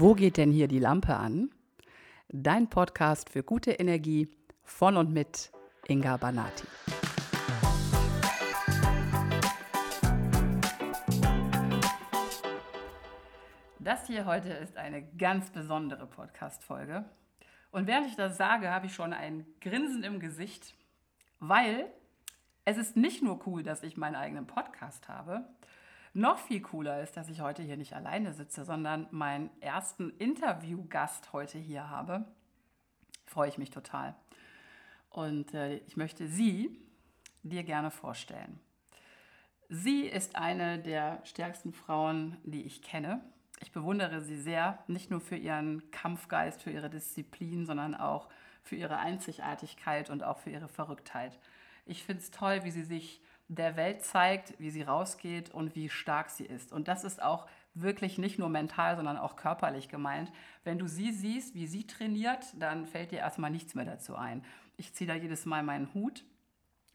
Wo geht denn hier die Lampe an? Dein Podcast für gute Energie von und mit Inga Banati. Das hier heute ist eine ganz besondere Podcast-Folge. Und während ich das sage, habe ich schon ein Grinsen im Gesicht, weil es ist nicht nur cool, dass ich meinen eigenen Podcast habe, noch viel cooler ist, dass ich heute hier nicht alleine sitze, sondern meinen ersten Interviewgast heute hier habe. Freue ich mich total. Und äh, ich möchte sie dir gerne vorstellen. Sie ist eine der stärksten Frauen, die ich kenne. Ich bewundere sie sehr, nicht nur für ihren Kampfgeist, für ihre Disziplin, sondern auch für ihre Einzigartigkeit und auch für ihre Verrücktheit. Ich finde es toll, wie sie sich der Welt zeigt, wie sie rausgeht und wie stark sie ist. Und das ist auch wirklich nicht nur mental, sondern auch körperlich gemeint. Wenn du sie siehst, wie sie trainiert, dann fällt dir erstmal nichts mehr dazu ein. Ich ziehe da jedes Mal meinen Hut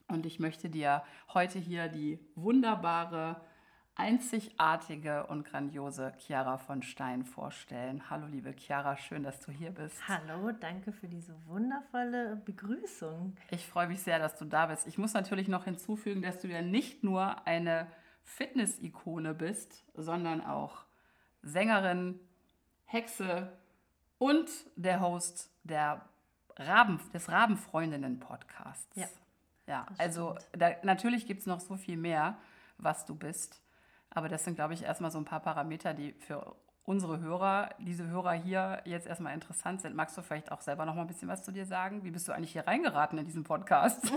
und ich möchte dir heute hier die wunderbare einzigartige und grandiose Chiara von Stein vorstellen. Hallo liebe Chiara, schön, dass du hier bist. Hallo, danke für diese wundervolle Begrüßung. Ich freue mich sehr, dass du da bist. Ich muss natürlich noch hinzufügen, dass du ja nicht nur eine Fitness-Ikone bist, sondern auch Sängerin, Hexe und der Host der Raben, des Rabenfreundinnen-Podcasts. Ja. Ja, also da, natürlich gibt es noch so viel mehr, was du bist. Aber das sind, glaube ich, erstmal so ein paar Parameter, die für unsere Hörer, diese Hörer hier jetzt erstmal interessant sind. Magst du vielleicht auch selber noch mal ein bisschen was zu dir sagen? Wie bist du eigentlich hier reingeraten in diesen Podcast?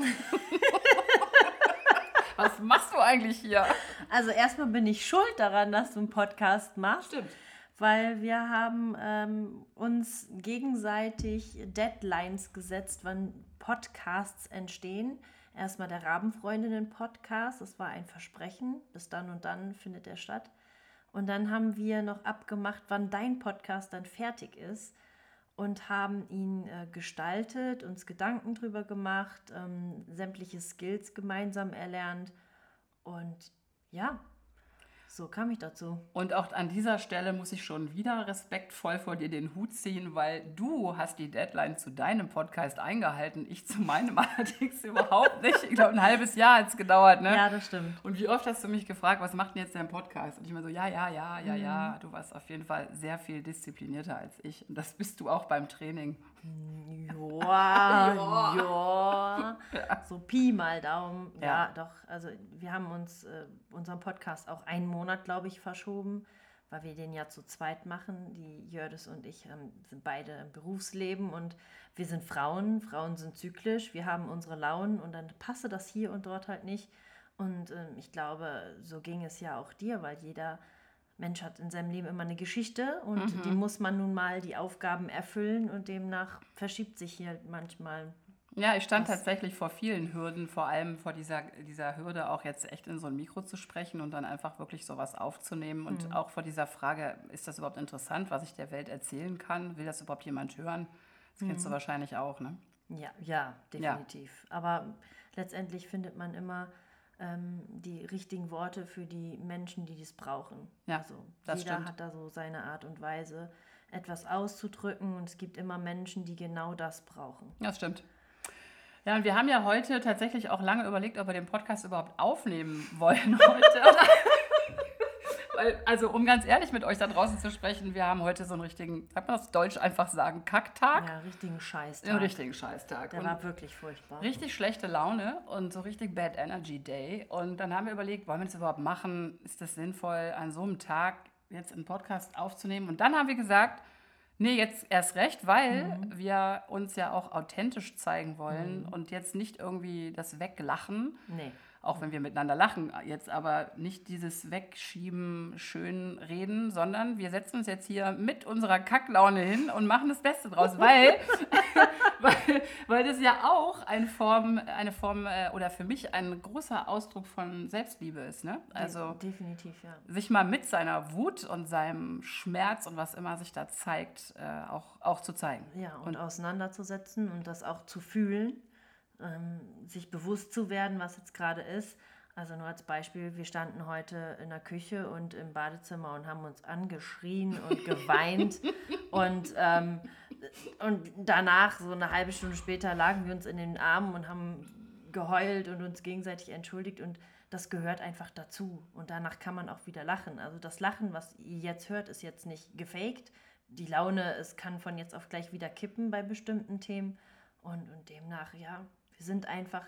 was machst du eigentlich hier? Also erstmal bin ich schuld daran, dass du einen Podcast machst. Stimmt. Weil wir haben ähm, uns gegenseitig Deadlines gesetzt, wann Podcasts entstehen erstmal der Rabenfreundinnen-Podcast. Das war ein Versprechen. Bis dann und dann findet er statt. Und dann haben wir noch abgemacht, wann dein Podcast dann fertig ist und haben ihn äh, gestaltet, uns Gedanken drüber gemacht, ähm, sämtliche Skills gemeinsam erlernt. Und ja, so kam ich dazu. Und auch an dieser Stelle muss ich schon wieder respektvoll vor dir den Hut ziehen, weil du hast die Deadline zu deinem Podcast eingehalten, ich zu meinem allerdings überhaupt nicht. Ich glaube, ein halbes Jahr hat es gedauert, ne? Ja, das stimmt. Und wie oft hast du mich gefragt, was macht denn jetzt dein Podcast? Und ich immer so, ja, ja, ja, ja, mhm. ja. Du warst auf jeden Fall sehr viel disziplinierter als ich. Und das bist du auch beim Training. Ja, ja. So Pi mal Daumen. Ja. ja, doch. Also wir haben uns äh, unseren Podcast auch einen Monat, glaube ich, verschoben, weil wir den ja zu zweit machen. Die Jördis und ich ähm, sind beide im Berufsleben und wir sind Frauen. Frauen sind zyklisch. Wir haben unsere Launen und dann passe das hier und dort halt nicht. Und ähm, ich glaube, so ging es ja auch dir, weil jeder Mensch hat in seinem Leben immer eine Geschichte und mhm. die muss man nun mal die Aufgaben erfüllen und demnach verschiebt sich hier manchmal. Ja, ich stand tatsächlich vor vielen Hürden, vor allem vor dieser, dieser Hürde auch jetzt echt in so ein Mikro zu sprechen und dann einfach wirklich sowas aufzunehmen und mhm. auch vor dieser Frage, ist das überhaupt interessant, was ich der Welt erzählen kann? Will das überhaupt jemand hören? Das kennst mhm. du wahrscheinlich auch, ne? Ja, ja, definitiv. Ja. Aber letztendlich findet man immer ähm, die richtigen Worte für die Menschen, die dies brauchen. Ja, also jeder stimmt. hat da so seine Art und Weise, etwas auszudrücken und es gibt immer Menschen, die genau das brauchen. Ja, das stimmt. Ja, und wir haben ja heute tatsächlich auch lange überlegt, ob wir den Podcast überhaupt aufnehmen wollen heute. Weil, also um ganz ehrlich mit euch da draußen zu sprechen, wir haben heute so einen richtigen, sagt man das Deutsch einfach sagen, Kacktag. Ja, richtigen Scheißtag. Einen richtigen Scheißtag. Der und war wirklich furchtbar. Richtig schlechte Laune und so richtig Bad Energy Day. Und dann haben wir überlegt, wollen wir das überhaupt machen? Ist das sinnvoll, an so einem Tag jetzt einen Podcast aufzunehmen? Und dann haben wir gesagt, Nee, jetzt erst recht, weil mhm. wir uns ja auch authentisch zeigen wollen mhm. und jetzt nicht irgendwie das Weglachen. Nee auch wenn wir miteinander lachen, jetzt aber nicht dieses Wegschieben, schön reden, sondern wir setzen uns jetzt hier mit unserer Kacklaune hin und machen das Beste draus, weil, weil, weil das ja auch eine Form, eine Form äh, oder für mich ein großer Ausdruck von Selbstliebe ist. Ne? Also definitiv, ja. Sich mal mit seiner Wut und seinem Schmerz und was immer sich da zeigt, äh, auch, auch zu zeigen. Ja, und, und auseinanderzusetzen und das auch zu fühlen ähm, sich bewusst zu werden, was jetzt gerade ist. Also nur als Beispiel, wir standen heute in der Küche und im Badezimmer und haben uns angeschrien und geweint. und, ähm, und danach, so eine halbe Stunde später, lagen wir uns in den Armen und haben geheult und uns gegenseitig entschuldigt. Und das gehört einfach dazu. Und danach kann man auch wieder lachen. Also das Lachen, was ihr jetzt hört, ist jetzt nicht gefaked. Die Laune, es kann von jetzt auf gleich wieder kippen bei bestimmten Themen. Und, und demnach, ja, wir sind einfach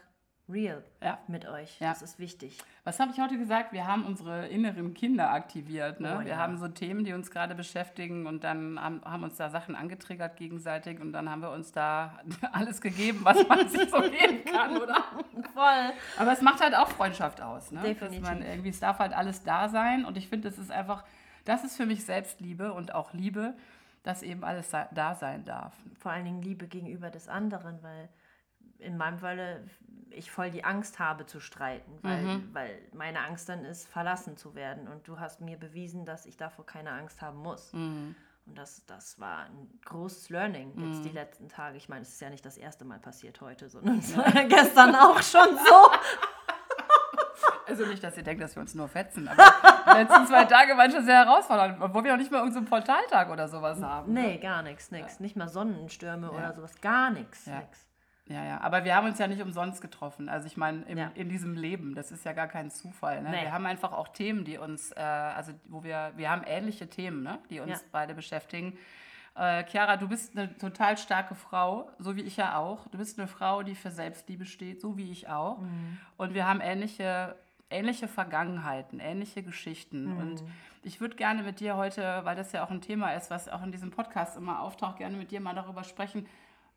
real ja. mit euch. Ja. Das ist wichtig. Was habe ich heute gesagt? Wir haben unsere inneren Kinder aktiviert. Ne? Oh, wir ja. haben so Themen, die uns gerade beschäftigen und dann haben, haben, uns da Sachen angetriggert gegenseitig und dann haben wir uns da alles gegeben, was man sich so geben kann, oder? Voll. Aber es macht halt auch Freundschaft aus. Ne? Definitiv. Dass man irgendwie, es darf halt alles da sein und ich finde, es ist einfach, das ist für mich Selbstliebe und auch Liebe, dass eben alles da sein darf. Vor allen Dingen Liebe gegenüber des anderen, weil in meinem Falle ich voll die Angst habe zu streiten, weil, mhm. weil meine Angst dann ist, verlassen zu werden. Und du hast mir bewiesen, dass ich davor keine Angst haben muss. Mhm. Und das, das war ein großes Learning jetzt mhm. die letzten Tage. Ich meine, es ist ja nicht das erste Mal passiert heute, sondern es war ja gestern auch schon so. Also nicht, dass ihr denkt, dass wir uns nur fetzen, aber die letzten zwei Tage waren schon sehr herausfordernd, obwohl wir auch nicht mal irgendeinen so Portaltag oder sowas haben. Nee, ne? gar nichts, nichts. Ja. Nicht mal Sonnenstürme ja. oder sowas, gar nichts. Ja. Nix. Ja, ja, aber wir haben uns ja nicht umsonst getroffen. Also ich meine, ja. in diesem Leben, das ist ja gar kein Zufall. Ne? Nee. Wir haben einfach auch Themen, die uns, äh, also wo wir, wir haben ähnliche Themen, ne? die uns ja. beide beschäftigen. Äh, Chiara, du bist eine total starke Frau, so wie ich ja auch. Du bist eine Frau, die für Selbstliebe steht, so wie ich auch. Mhm. Und wir haben ähnliche, ähnliche Vergangenheiten, ähnliche Geschichten. Mhm. Und ich würde gerne mit dir heute, weil das ja auch ein Thema ist, was auch in diesem Podcast immer auftaucht, gerne mit dir mal darüber sprechen,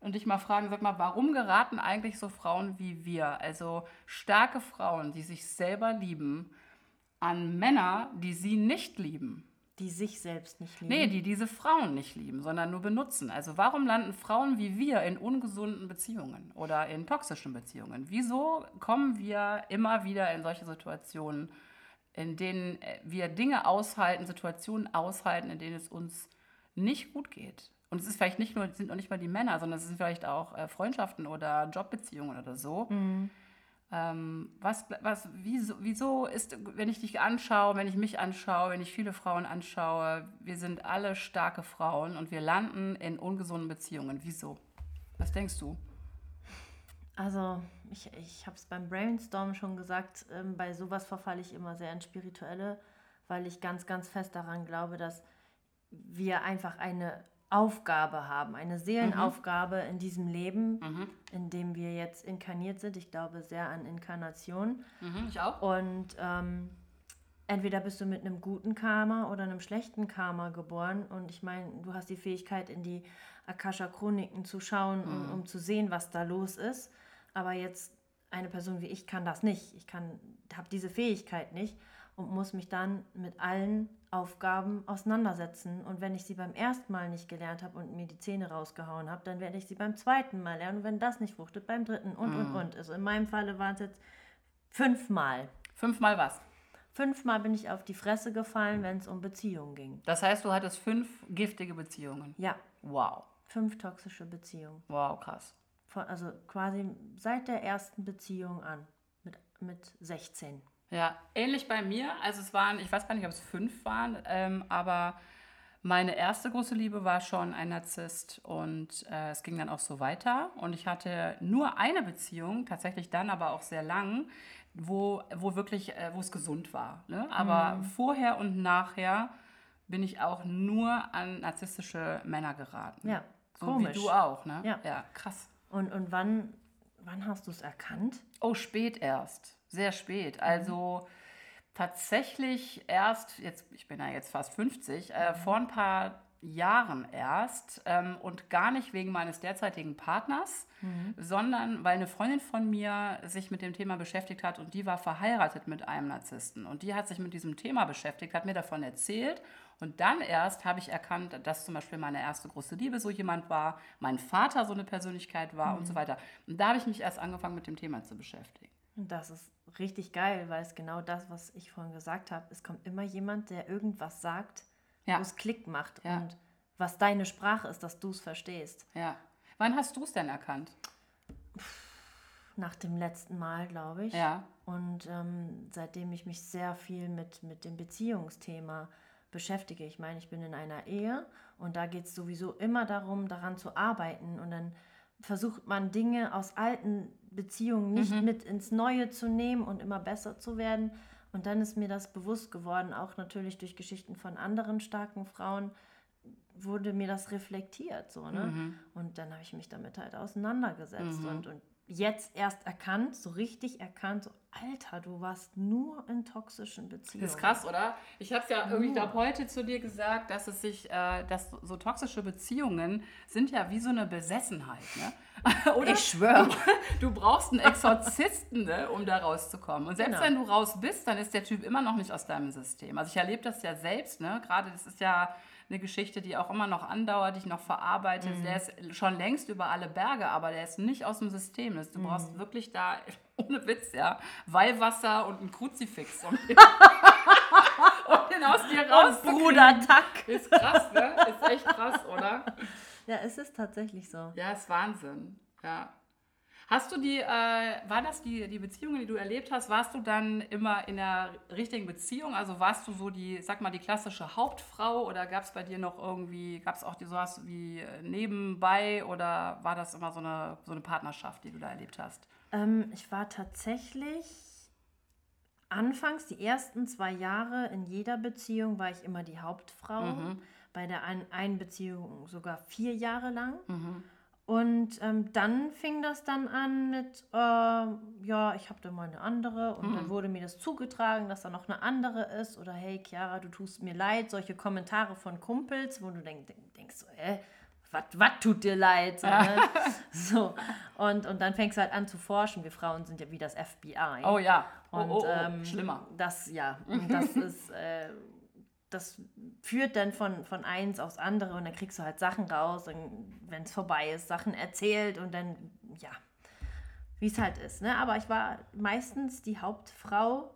und dich mal fragen, sag mal, warum geraten eigentlich so Frauen wie wir, also starke Frauen, die sich selber lieben, an Männer, die sie nicht lieben? Die sich selbst nicht lieben? Nee, die diese Frauen nicht lieben, sondern nur benutzen. Also warum landen Frauen wie wir in ungesunden Beziehungen oder in toxischen Beziehungen? Wieso kommen wir immer wieder in solche Situationen, in denen äh, wir Dinge aushalten, Situationen aushalten, in denen es uns nicht gut geht? Und es ist vielleicht nicht nur, sind noch nicht mal die Männer, sondern es sind vielleicht auch äh, Freundschaften oder Jobbeziehungen oder so. Mhm. Ähm, was, was, wieso, wieso ist, wenn ich dich anschaue, wenn ich mich anschaue, wenn ich viele Frauen anschaue, wir sind alle starke Frauen und wir landen in ungesunden Beziehungen. Wieso? Was denkst du? Also, ich, ich habe es beim Brainstorm schon gesagt, ähm, bei sowas verfalle ich immer sehr ins Spirituelle, weil ich ganz, ganz fest daran glaube, dass wir einfach eine Aufgabe haben, eine Seelenaufgabe mhm. in diesem Leben, mhm. in dem wir jetzt inkarniert sind. Ich glaube sehr an Inkarnation. Mhm, ich auch. Und ähm, entweder bist du mit einem guten Karma oder einem schlechten Karma geboren. Und ich meine, du hast die Fähigkeit, in die Akasha-Chroniken zu schauen, um, mhm. um zu sehen, was da los ist. Aber jetzt eine Person wie ich kann das nicht. Ich kann, habe diese Fähigkeit nicht und muss mich dann mit allen Aufgaben auseinandersetzen. Und wenn ich sie beim ersten Mal nicht gelernt habe und mir die Zähne rausgehauen habe, dann werde ich sie beim zweiten Mal lernen. Und wenn das nicht fruchtet, beim dritten und, und, mhm. und. Also in meinem Falle waren es jetzt fünfmal. Fünfmal was? Fünfmal bin ich auf die Fresse gefallen, wenn es um Beziehungen ging. Das heißt, du hattest fünf giftige Beziehungen? Ja. Wow. Fünf toxische Beziehungen. Wow, krass. Von, also quasi seit der ersten Beziehung an, mit, mit 16. Ja, ähnlich bei mir. Also es waren, ich weiß gar nicht, ob es fünf waren, ähm, aber meine erste große Liebe war schon ein Narzisst und äh, es ging dann auch so weiter. Und ich hatte nur eine Beziehung, tatsächlich dann aber auch sehr lang, wo, wo wirklich, äh, wo es gesund war. Ne? Aber mhm. vorher und nachher bin ich auch nur an narzisstische Männer geraten. Ja, so komisch. wie du auch, ne? Ja, ja krass. Und, und wann, wann hast du es erkannt? Oh, spät erst sehr spät. Also tatsächlich erst, jetzt, ich bin ja jetzt fast 50, äh, mhm. vor ein paar Jahren erst ähm, und gar nicht wegen meines derzeitigen Partners, mhm. sondern weil eine Freundin von mir sich mit dem Thema beschäftigt hat und die war verheiratet mit einem Narzissten und die hat sich mit diesem Thema beschäftigt, hat mir davon erzählt und dann erst habe ich erkannt, dass zum Beispiel meine erste große Liebe so jemand war, mein Vater so eine Persönlichkeit war mhm. und so weiter. Und da habe ich mich erst angefangen mit dem Thema zu beschäftigen. Und das ist richtig geil, weil es genau das, was ich vorhin gesagt habe, es kommt immer jemand, der irgendwas sagt, ja. wo es Klick macht ja. und was deine Sprache ist, dass du es verstehst. Ja. Wann hast du es denn erkannt? nach dem letzten Mal, glaube ich. Ja. Und ähm, seitdem ich mich sehr viel mit, mit dem Beziehungsthema beschäftige. Ich meine, ich bin in einer Ehe und da geht es sowieso immer darum, daran zu arbeiten. Und dann versucht man Dinge aus alten Beziehungen nicht Mhm. mit ins Neue zu nehmen und immer besser zu werden. Und dann ist mir das bewusst geworden, auch natürlich durch Geschichten von anderen starken Frauen, wurde mir das reflektiert. So, ne? Mhm. Und dann habe ich mich damit halt auseinandergesetzt und, und jetzt erst erkannt, so richtig erkannt, so, Alter, du warst nur in toxischen Beziehungen. Das ist krass, oder? Ich habe es ja irgendwie, ich glaube, heute zu dir gesagt, dass es sich, äh, dass so, toxische Beziehungen sind ja wie so eine Besessenheit, ne? oder? Ich schwöre. Du brauchst einen Exorzisten, ne, um da rauszukommen. Und selbst Genau. wenn du raus bist, dann ist der Typ immer noch nicht aus deinem System. Also ich erlebe das ja selbst, ne? Gerade das ist ja eine Geschichte, die auch immer noch andauert, die ich noch verarbeite. Mhm. Der ist schon längst über alle Berge, aber der ist nicht aus dem System. Du Mhm. brauchst wirklich da, ohne Witz, ja, Weihwasser und ein Kruzifix, um den, um den aus dir Und rauszukriegen. Bruder Tack. Ist krass, ne? Ist echt krass, oder? Ja, es ist tatsächlich so. Ja, ist Wahnsinn. Ja. Hast du die, äh, war das die, die Beziehungen, die du erlebt hast, warst du dann immer in der richtigen Beziehung? Also warst du so die, sag mal, die klassische Hauptfrau oder gab es bei dir noch irgendwie, gab es auch die sowas wie äh, nebenbei oder war das immer so eine, so eine Partnerschaft, die du da erlebt hast? Ähm, ich war tatsächlich anfangs, die ersten zwei Jahre in jeder Beziehung, war ich immer die Hauptfrau. Mhm. Bei der ein- einen Beziehung sogar vier Jahre lang. Mhm. Und ähm, dann fing das dann an mit, äh, ja, ich habe da mal eine andere. Und Mhm. dann wurde mir das zugetragen, dass da noch eine andere ist. Oder hey, Chiara, du tust mir leid. Solche Kommentare von Kumpels, wo du denk, denk, denkst, so, hä? Was tut dir leid? So, ne? so. Und, und dann fängst du halt an zu forschen. Wir Frauen sind ja wie das FBI. Oh ja. Oh, Und oh, oh. ähm, schlimmer. Das, ja, das ist, äh, das führt dann von, von eins aufs andere und dann kriegst du halt Sachen raus, wenn es vorbei ist, Sachen erzählt und dann, ja, wie es halt ist. Ne? Aber ich war meistens die Hauptfrau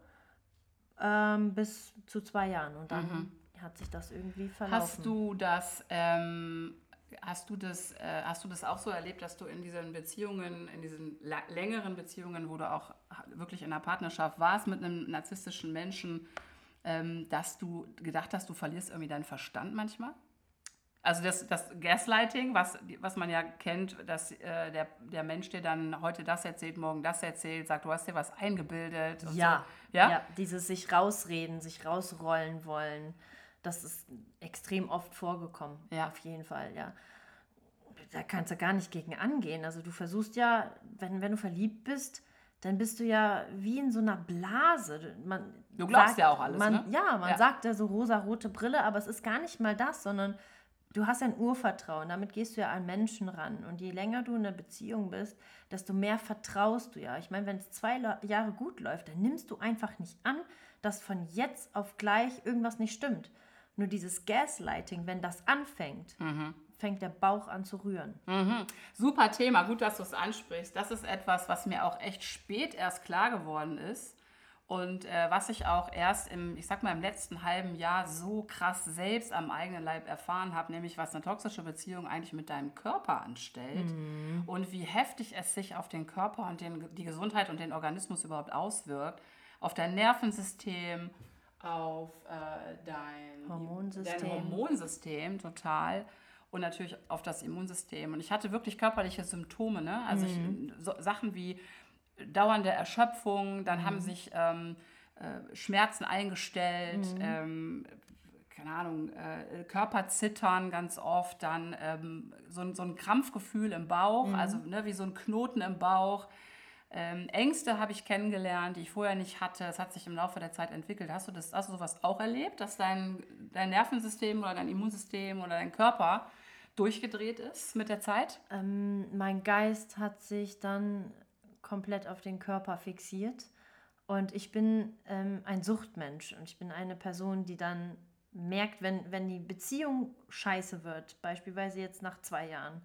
ähm, bis zu zwei Jahren und dann hat sich das irgendwie verlaufen. Hast du das, ähm, hast du das, äh, hast du das auch so erlebt, dass du in diesen Beziehungen, in diesen längeren Beziehungen, wo du auch wirklich in einer Partnerschaft warst mit einem narzisstischen Menschen, dass du gedacht hast, du verlierst irgendwie deinen Verstand manchmal? Also das, das Gaslighting, was, was man ja kennt, dass äh, der, der Mensch dir dann heute das erzählt, morgen das erzählt, sagt, du hast dir was eingebildet. Ja, So. Ja? ja, dieses sich rausreden, sich rausrollen wollen, das ist extrem oft vorgekommen. Ja. Auf jeden Fall, ja. Da kannst du gar nicht gegen angehen. Also du versuchst ja, wenn, wenn du verliebt bist, dann bist du ja wie in so einer Blase. Man Du glaubst ja auch alles, man, ne? Ja, man Ja. sagt ja so rosa-rote Brille, aber es ist gar nicht mal das, sondern du hast ein Urvertrauen. Damit gehst du ja an Menschen ran. Und je länger du in einer Beziehung bist, desto mehr vertraust du ja. Ich meine, wenn es zwei Le- Jahre gut läuft, dann nimmst du einfach nicht an, dass von jetzt auf gleich irgendwas nicht stimmt. Nur dieses Gaslighting, wenn das anfängt, fängt der Bauch an zu rühren. Mhm. Super Thema, gut, dass du es ansprichst. Das ist etwas, was mir auch echt spät erst klar geworden ist und äh, was ich auch erst im, ich sag mal, im letzten halben Jahr so krass selbst am eigenen Leib erfahren habe, nämlich was eine toxische Beziehung eigentlich mit deinem Körper anstellt und wie heftig es sich auf den Körper und den, die Gesundheit und den Organismus überhaupt auswirkt, auf dein Nervensystem, auf äh, dein Hormonsystem. dein Hormonsystem total und natürlich auf das Immunsystem. Und ich hatte wirklich körperliche Symptome, ne? Also ich, so, Sachen wie dauernde Erschöpfung, dann haben sich ähm, äh, Schmerzen eingestellt, ähm, keine Ahnung, äh, Körperzittern ganz oft, dann ähm, so, ein- so ein Krampfgefühl im Bauch, also ne, wie so ein Knoten im Bauch. Ähm, Ängste habe ich kennengelernt, die ich vorher nicht hatte. Es hat sich im Laufe der Zeit entwickelt. Hast du das, hast du sowas auch erlebt, dass dein, dein Nervensystem oder dein Immunsystem oder dein Körper durchgedreht ist mit der Zeit? Ähm, mein Geist hat sich dann komplett auf den Körper fixiert und ich bin ähm, ein Suchtmensch und ich bin eine Person, die dann merkt, wenn, wenn die Beziehung scheiße wird, beispielsweise jetzt nach zwei Jahren,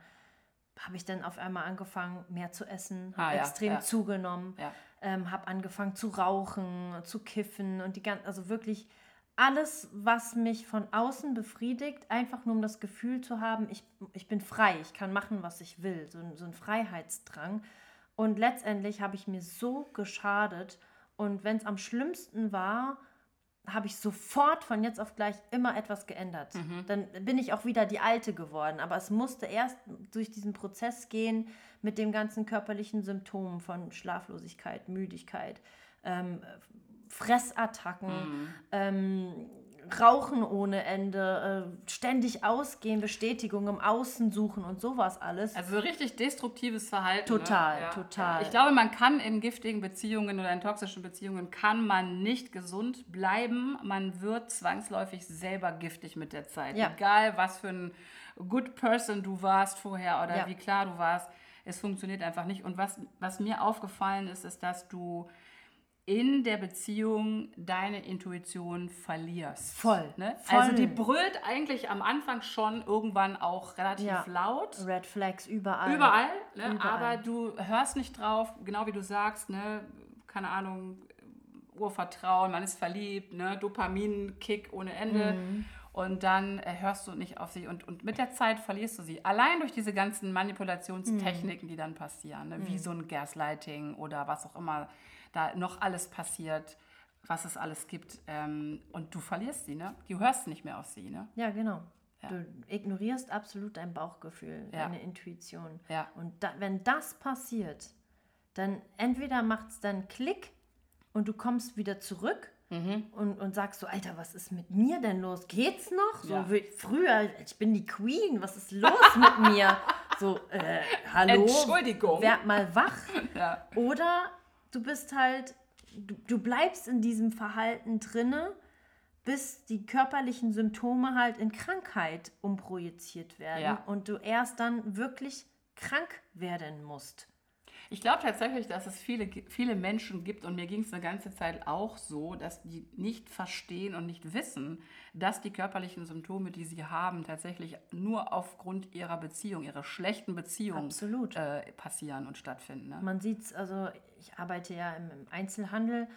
habe ich dann auf einmal angefangen, mehr zu essen, Ah, habe ja, extrem ja. zugenommen, Ja. ähm, habe angefangen zu rauchen, zu kiffen und die ganzen, also wirklich alles, was mich von außen befriedigt, einfach nur um das Gefühl zu haben, ich, ich bin frei, ich kann machen, was ich will, so, ein- so ein Freiheitsdrang. Und letztendlich habe ich mir so geschadet. Und wenn es am schlimmsten war, habe ich sofort von jetzt auf gleich immer etwas geändert. Mhm. Dann bin ich auch wieder die Alte geworden. Aber es musste erst durch diesen Prozess gehen mit den ganzen körperlichen Symptomen von Schlaflosigkeit, Müdigkeit, ähm, Fressattacken, mhm. ähm, Rauchen ohne Ende, äh, ständig ausgehen, Bestätigung im Außen suchen und sowas alles. Also richtig destruktives Verhalten. Total, ne? ja. total. Ich glaube, man kann in giftigen Beziehungen oder in toxischen Beziehungen kann man nicht gesund bleiben. Man wird zwangsläufig selber giftig mit der Zeit. Ja. Egal, was für ein good person du warst vorher oder ja. wie klar du warst. Es funktioniert einfach nicht. Und was, was mir aufgefallen ist, ist, dass du in der Beziehung deine Intuition verlierst. Voll, ne? voll. Also die brüllt eigentlich am Anfang schon irgendwann auch relativ ja. laut. Red Flags überall. Überall, ne? überall, aber du hörst nicht drauf, genau wie du sagst, ne? keine Ahnung, Urvertrauen, man ist verliebt, ne? Dopamin-Kick ohne Ende. Mhm. Und dann äh, hörst du nicht auf sie und, und mit der Zeit verlierst du sie. Allein durch diese ganzen Manipulationstechniken, mhm. die dann passieren, ne? wie mhm. so ein Gaslighting oder was auch immer da noch alles passiert, was es alles gibt. Ähm, und du verlierst sie, ne? Du hörst nicht mehr auf sie, ne? Ja, genau. Ja. Du ignorierst absolut dein Bauchgefühl, ja. deine Intuition. Ja. Und da, wenn das passiert, dann entweder macht es dann Klick und du kommst wieder zurück mhm. und, und sagst so, Alter, was ist mit mir denn los? Geht's noch? So wie früher, ich bin die Queen, was ist los mit mir? So, äh, hallo? Entschuldigung. Werd mal wach. Ja. Oder du bist halt, du, du bleibst in diesem Verhalten drinne, bis die körperlichen Symptome halt in Krankheit umprojiziert werden ja. und du erst dann wirklich krank werden musst. Ich glaube tatsächlich, dass es viele, viele Menschen gibt, und mir ging es eine ganze Zeit auch so, dass die nicht verstehen und nicht wissen, dass die körperlichen Symptome, die sie haben, tatsächlich nur aufgrund ihrer Beziehung, ihrer schlechten Beziehung äh, passieren und stattfinden. Ne? Man sieht es, also ich arbeite ja im Einzelhandel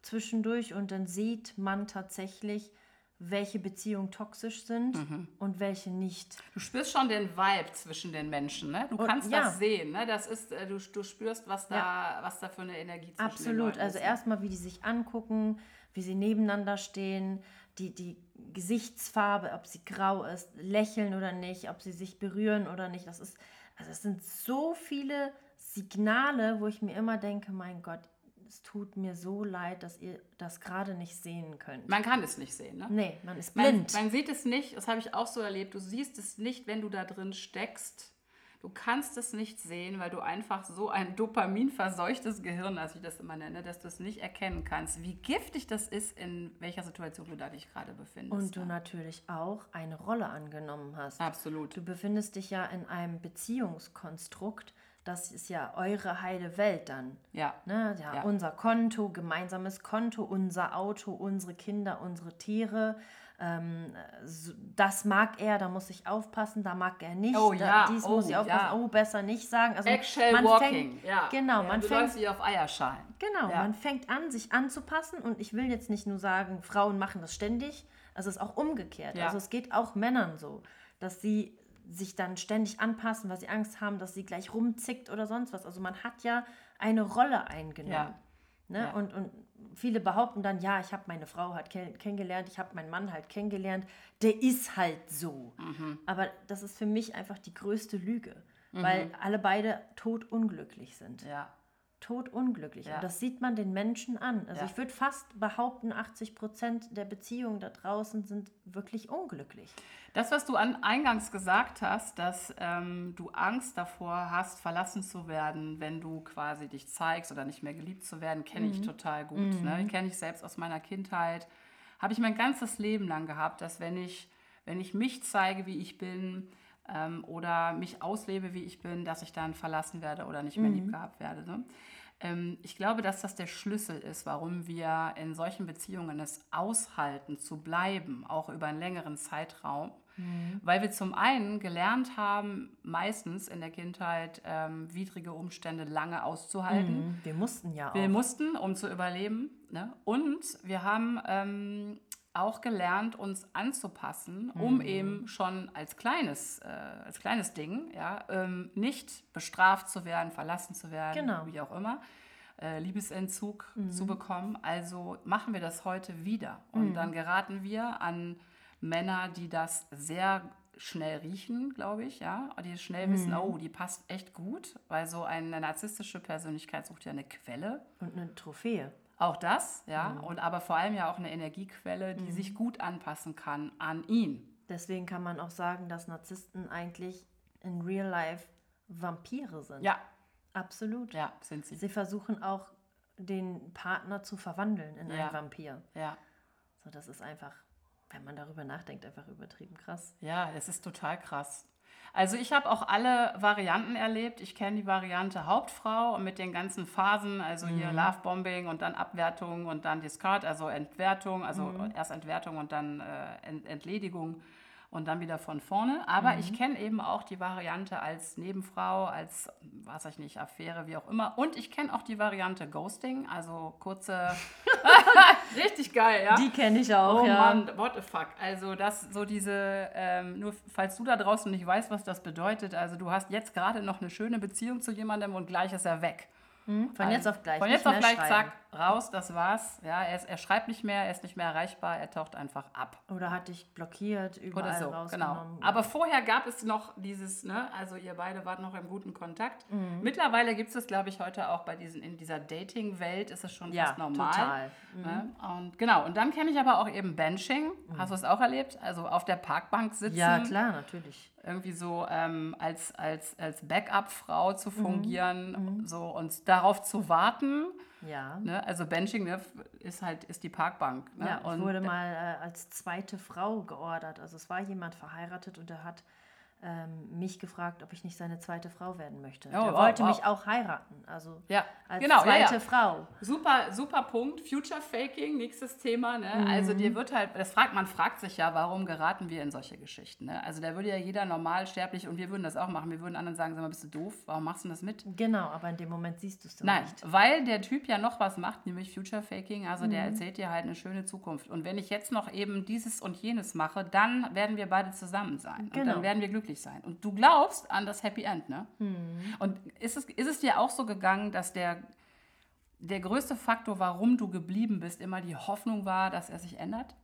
zwischendurch und dann sieht man tatsächlich, welche Beziehungen toxisch sind mhm. und welche nicht. Du spürst schon den Vibe zwischen den Menschen, ne? Du kannst ja. das sehen, ne? Das ist, äh, du, du spürst, was da, ja. was da für eine Energie zwischen Absolut. Also erstmal, wie die sich angucken, wie sie nebeneinander stehen, die, die Gesichtsfarbe, ob sie grau ist, lächeln oder nicht, ob sie sich berühren oder nicht. Das ist, also es sind so viele Signale, wo ich mir immer denke, mein Gott, es tut mir so leid, dass ihr das gerade nicht sehen könnt. Man kann es nicht sehen, ne? Nee, man ist blind. Man, man sieht es nicht, das habe ich auch so erlebt. Du siehst es nicht, wenn du da drin steckst. Du kannst es nicht sehen, weil du einfach so ein dopaminverseuchtes Gehirn, als ich das immer nenne, dass du es nicht erkennen kannst, wie giftig das ist, in welcher Situation du da dich gerade befindest. Und du ne? natürlich auch eine Rolle angenommen hast. Absolut. Du befindest dich ja in einem Beziehungskonstrukt, das ist ja eure heile Welt dann. Ja. Ne? ja, ja. Unser Konto, gemeinsames Konto, unser Auto, unsere Kinder, unsere Tiere. Ähm, das mag er, da muss ich aufpassen, da mag er nicht. Oh, da, ja. Dies oh, muss ich aufpassen, ja. oh, besser nicht sagen. Also Eggshell man walking, fängt, ja. Genau, ja, man du fängt. wie auf Eierschalen. Genau, man fängt an, sich anzupassen und ich will jetzt nicht nur sagen, Frauen machen das ständig, also es ist auch umgekehrt. Also es geht auch Männern so, dass sie sich dann ständig anpassen, weil sie Angst haben, dass sie gleich rumzickt oder sonst was. Also man hat ja eine Rolle eingenommen. Ja. Ne? Ja. Und, und viele behaupten dann, ja, ich habe meine Frau halt kennengelernt, ich habe meinen Mann halt kennengelernt, der ist halt so. Mhm. Aber das ist für mich einfach die größte Lüge, mhm. weil alle beide totunglücklich sind. Ja totunglücklich. Ja. Und das sieht man den Menschen an. Also ja. ich würde fast behaupten, 80 Prozent der Beziehungen da draußen sind wirklich unglücklich. Das, was du an eingangs gesagt hast, dass ähm, du Angst davor hast, verlassen zu werden, wenn du quasi dich zeigst oder nicht mehr geliebt zu werden, kenne mhm. ich total gut. Mhm. Ne? Kenne ich selbst aus meiner Kindheit. Habe ich mein ganzes Leben lang gehabt, dass wenn ich, wenn ich mich zeige, wie ich bin, ähm, oder mich auslebe, wie ich bin, dass ich dann verlassen werde oder nicht mehr mhm. lieb gehabt werde. Ne? Ähm, ich glaube, dass das der Schlüssel ist, warum wir in solchen Beziehungen es aushalten zu bleiben, auch über einen längeren Zeitraum. Mhm. Weil wir zum einen gelernt haben, meistens in der Kindheit ähm, widrige Umstände lange auszuhalten. Mhm. Wir mussten ja auch. Wir mussten, um zu überleben. Ne? Und wir haben ähm, auch gelernt, uns anzupassen, um eben schon als kleines, äh, als kleines Ding ja, ähm, nicht bestraft zu werden, verlassen zu werden, Genau. wie auch immer, äh, Liebesentzug zu bekommen. Also machen wir das heute wieder. Und dann geraten wir an Männer, die das sehr schnell riechen, glaube ich, ja, die schnell wissen, oh, die passt echt gut, weil so eine narzisstische Persönlichkeit sucht ja eine Quelle. Und eine Trophäe. Auch das, ja, und aber vor allem ja auch eine Energiequelle, die sich gut anpassen kann an ihn. Deswegen kann man auch sagen, dass Narzissten eigentlich in real life Vampire sind. Ja, Absolut. ja, sind sie. Sie versuchen auch, den Partner zu verwandeln in Ja. einen Vampir. Ja, So, das ist einfach, wenn man darüber nachdenkt, einfach übertrieben krass. ja, es ist total krass. Also ich habe auch alle Varianten erlebt. Ich kenne die Variante Hauptfrau mit den ganzen Phasen, also hier Lovebombing und dann Abwertung und dann Discard, also Entwertung, also erst Entwertung und dann äh, Ent Entledigung und dann wieder von vorne. Aber ich kenne eben auch die Variante als Nebenfrau, als, weiß ich nicht, Affäre, wie auch immer. Und ich kenne auch die Variante Ghosting, also kurze, richtig geil, ja. Die kenne ich auch, Oh ja. Mann, what the fuck. Also das, so diese, ähm, nur falls du da draußen nicht weißt, was das bedeutet, also du hast jetzt gerade noch eine schöne Beziehung zu jemandem und gleich ist er weg. Von jetzt auf gleich. Von jetzt auf gleich, schreiben. zack, raus, das war's. Ja, er, ist, er schreibt nicht mehr, er ist nicht mehr erreichbar, er taucht einfach ab. Oder hat dich blockiert, Oder überall so, genau. rausgenommen. Aber vorher gab es noch dieses, ne, also ihr beide wart noch im guten Kontakt. Mhm. Mittlerweile gibt es das, glaube ich, heute auch bei diesen, in dieser Dating-Welt ist es schon ja, fast normal. total. Ne? Und genau, und dann kenne ich aber auch eben Benching. Hast du es auch erlebt? Also auf der Parkbank sitzen. Ja, klar, natürlich. Irgendwie so ähm, als, als, als Backup-Frau Mhm. zu fungieren so, und darauf zu warten. Ja. Ne? Also Benching ne, ist halt ist die Parkbank. Ne? Ja, ich und wurde mal äh, als zweite Frau geordert. Also es war jemand verheiratet und er hat ähm, mich gefragt, ob ich nicht seine zweite Frau werden möchte. Oh, er wow, wollte wow. mich auch heiraten. Also Ja, als genau, ja, zweite ja. Frau. Super, super Punkt. Future Faking, nächstes Thema. Ne? Mhm. Also dir wird halt, das fragt, man fragt sich ja, warum geraten wir in solche Geschichten? Ne? Also da würde ja jeder normal sterblich und wir würden das auch machen. Wir würden anderen sagen, sag mal, bist du doof? Warum machst du das mit? Genau, aber in dem Moment siehst du es Nein, nicht. weil der Typ ja noch was macht, nämlich Future Faking. Also der erzählt dir halt eine schöne Zukunft. Und wenn ich jetzt noch eben dieses und jenes mache, dann werden wir beide zusammen sein. Und Genau. dann werden wir glücklich sein. Und du glaubst an das Happy End, ne? Und ist es, ist es dir auch so gegangen, dass der, der größte Faktor, warum du geblieben bist, immer die Hoffnung war, dass er sich ändert?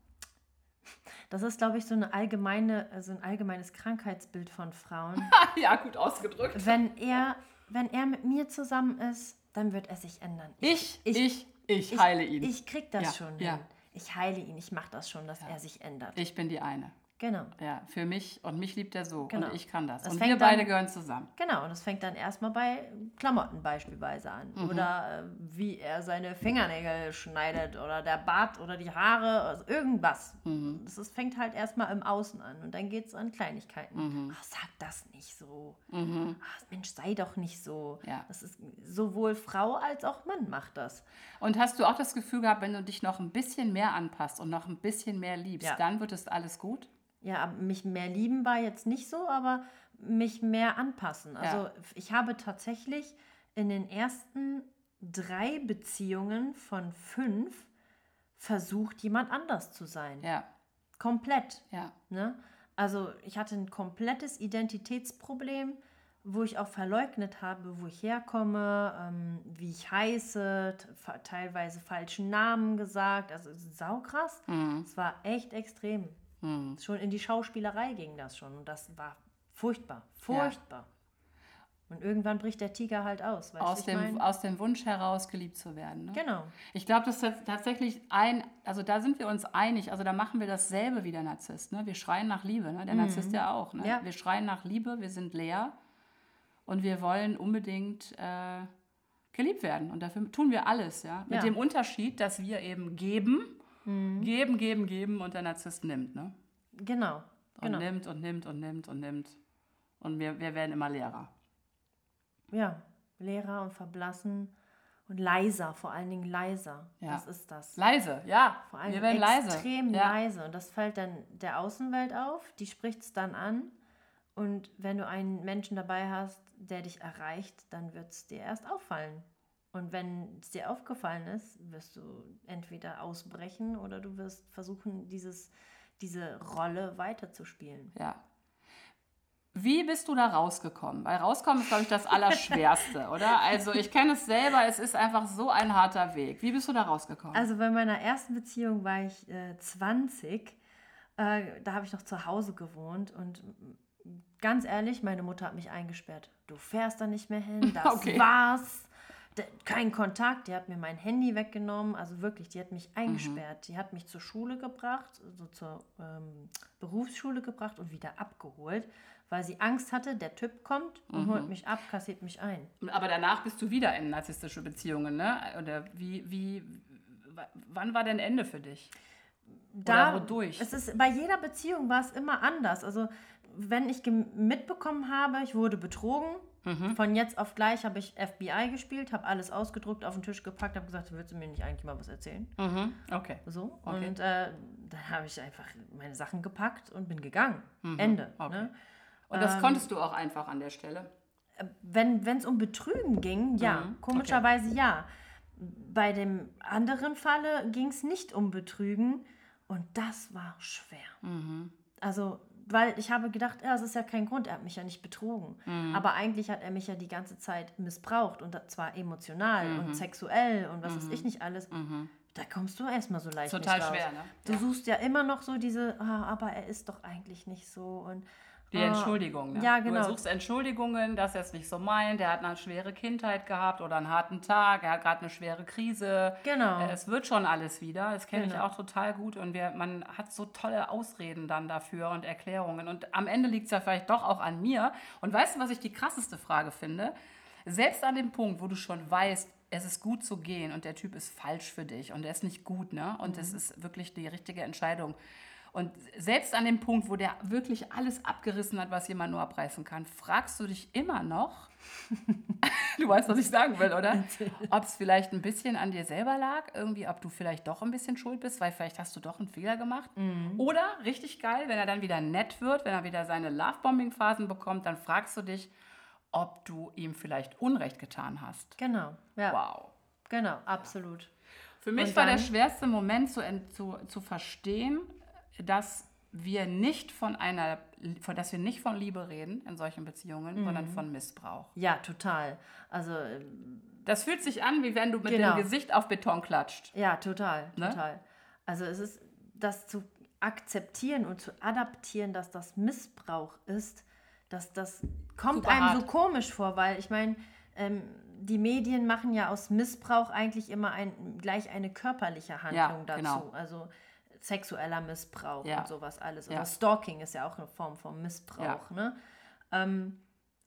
Das ist, glaube ich, so eine allgemeine, also ein allgemeines Krankheitsbild von Frauen. ja, gut ausgedrückt. wenn er, wenn er mit mir zusammen ist, dann wird er sich ändern. Ich, ich, ich, heile ihn. Ich krieg das Ja, schon ja. hin. Ich heile ihn, ich mache das schon, dass er sich ändert. ich bin die eine. Genau. Ja, für mich und mich liebt er so Genau. und ich kann das. Das und wir beide dann- gehören zusammen. Genau, und es fängt dann erstmal bei Klamotten beispielsweise an. Mhm. Oder äh, wie er seine Fingernägel schneidet oder der Bart oder die Haare, also irgendwas. Mhm. Das ist, fängt halt erstmal im Außen an und dann geht es an Kleinigkeiten. Mhm. Ach, sag das nicht so. Ach, Mensch, sei doch nicht so. Ja. Das ist sowohl Frau als auch Mann macht das. Und hast du auch das Gefühl gehabt, wenn du dich noch ein bisschen mehr anpasst und noch ein bisschen mehr liebst, Ja. dann wird es alles gut? Ja, mich mehr lieben war jetzt nicht so, aber mich mehr anpassen. Also Ja. ich habe tatsächlich in den ersten drei Beziehungen von fünf versucht, jemand anders zu sein. Ja, Komplett. ja. Ne? Also ich hatte ein komplettes Identitätsproblem, wo ich auch verleugnet habe, wo ich herkomme, ähm, wie ich heiße, teilweise falschen Namen gesagt. Also saukrass. Es war echt extrem. Schon in die Schauspielerei ging das schon und das war furchtbar, furchtbar. Und irgendwann bricht der Tiger halt aus, Aus, dem, aus dem Wunsch heraus, geliebt zu werden. Ne? Genau. Ich glaube, das ist tatsächlich ein, also da sind wir uns einig, also da machen wir dasselbe wie der Narzisst. Ne? Wir schreien nach Liebe, ne? der Narzisst ja auch. Ne? Ja. Wir schreien nach Liebe, wir sind leer und wir wollen unbedingt äh, geliebt werden. Und dafür tun wir alles, ja. Mit Ja. dem Unterschied, dass wir eben geben, geben, geben, geben und der Narzisst nimmt. Ne? Genau. Und Genau. nimmt und nimmt und nimmt und nimmt. Und wir, wir werden immer leerer. Ja, leerer und verblassen und leiser, vor allen Dingen leiser. Ja. Das ist das. Leise, ja. Vor allem wir werden leise. extrem ja. leise. Und das fällt dann der Außenwelt auf, die spricht es dann an. Und wenn du einen Menschen dabei hast, der dich erreicht, dann wird es dir erst auffallen. Und wenn es dir aufgefallen ist, wirst du entweder ausbrechen oder du wirst versuchen, dieses, diese Rolle weiterzuspielen. Ja. Wie bist du da rausgekommen? Weil rauskommen ist, glaube ich, das Allerschwerste, oder? Also ich kenne es selber, es ist einfach so ein harter Weg. Wie bist du da rausgekommen? Also bei meiner ersten Beziehung war ich äh, 20. Äh, da habe ich noch zu Hause gewohnt und ganz ehrlich, meine Mutter hat mich eingesperrt. Du fährst da nicht mehr hin, das okay. war's kein Kontakt, die hat mir mein Handy weggenommen, also wirklich, die hat mich eingesperrt. Mhm. Die hat mich zur Schule gebracht, so zur ähm, Berufsschule gebracht und wieder abgeholt, weil sie Angst hatte, der Typ kommt und mhm. holt mich ab, kassiert mich ein. Aber danach bist du wieder in narzisstische Beziehungen, ne? Oder wie, wie, wann war denn Ende für dich? Da, Oder wodurch? Es ist, bei jeder Beziehung war es immer anders. Also wenn ich mitbekommen habe, ich wurde betrogen, Mhm. Von jetzt auf gleich habe ich FBI gespielt, habe alles ausgedruckt, auf den Tisch gepackt, habe gesagt, willst du mir nicht eigentlich mal was erzählen? Mhm. Okay. So. Okay. Und äh, dann habe ich einfach meine Sachen gepackt und bin gegangen. Mhm. Ende. Okay. Ne? Und das ähm, konntest du auch einfach an der Stelle? Äh, wenn es um Betrügen ging, ja. Mhm. Komischerweise okay. ja. Bei dem anderen Falle ging es nicht um Betrügen und das war schwer. Mhm. Also weil ich habe gedacht, ja, es ist ja kein Grund, er hat mich ja nicht betrogen. Mhm. Aber eigentlich hat er mich ja die ganze Zeit missbraucht und zwar emotional mhm. und sexuell und was mhm. weiß ich nicht alles. Mhm. Da kommst du erstmal so leicht Total nicht raus. schwer, ne? Du ja. suchst ja immer noch so diese, ah, aber er ist doch eigentlich nicht so und die ah. Entschuldigung. Ne? Ja, genau. Du suchst Entschuldigungen, dass er es nicht so meint. Er hat eine schwere Kindheit gehabt oder einen harten Tag. Er hat gerade eine schwere Krise. Genau. Äh, es wird schon alles wieder. Das kenne genau. ich auch total gut. Und wir, man hat so tolle Ausreden dann dafür und Erklärungen. Und am Ende liegt es ja vielleicht doch auch an mir. Und weißt du, was ich die krasseste Frage finde? Selbst an dem Punkt, wo du schon weißt, es ist gut zu gehen und der Typ ist falsch für dich und er ist nicht gut, ne? Und es mhm. ist wirklich die richtige Entscheidung. Und selbst an dem Punkt, wo der wirklich alles abgerissen hat, was jemand nur abreißen kann, fragst du dich immer noch, du weißt, was ich sagen will, oder? Ob es vielleicht ein bisschen an dir selber lag, irgendwie, ob du vielleicht doch ein bisschen schuld bist, weil vielleicht hast du doch einen Fehler gemacht. Mhm. Oder, richtig geil, wenn er dann wieder nett wird, wenn er wieder seine Lovebombing-Phasen bekommt, dann fragst du dich, ob du ihm vielleicht Unrecht getan hast. Genau, ja. Wow. Genau, absolut. Für mich war der schwerste Moment zu, zu, zu verstehen, dass wir nicht von einer, von, dass wir nicht von Liebe reden in solchen Beziehungen, mhm. sondern von Missbrauch. Ja, total. Also das fühlt sich an, wie wenn du mit genau. dem Gesicht auf Beton klatscht. Ja, total, ne? total. Also es ist das zu akzeptieren und zu adaptieren, dass das Missbrauch ist, dass das kommt Super einem hart. so komisch vor, weil ich meine, ähm, die Medien machen ja aus Missbrauch eigentlich immer ein, gleich eine körperliche Handlung ja, dazu. Genau. Also sexueller Missbrauch ja. und sowas alles. Oder ja. Stalking ist ja auch eine Form von Missbrauch. Ne? Ähm,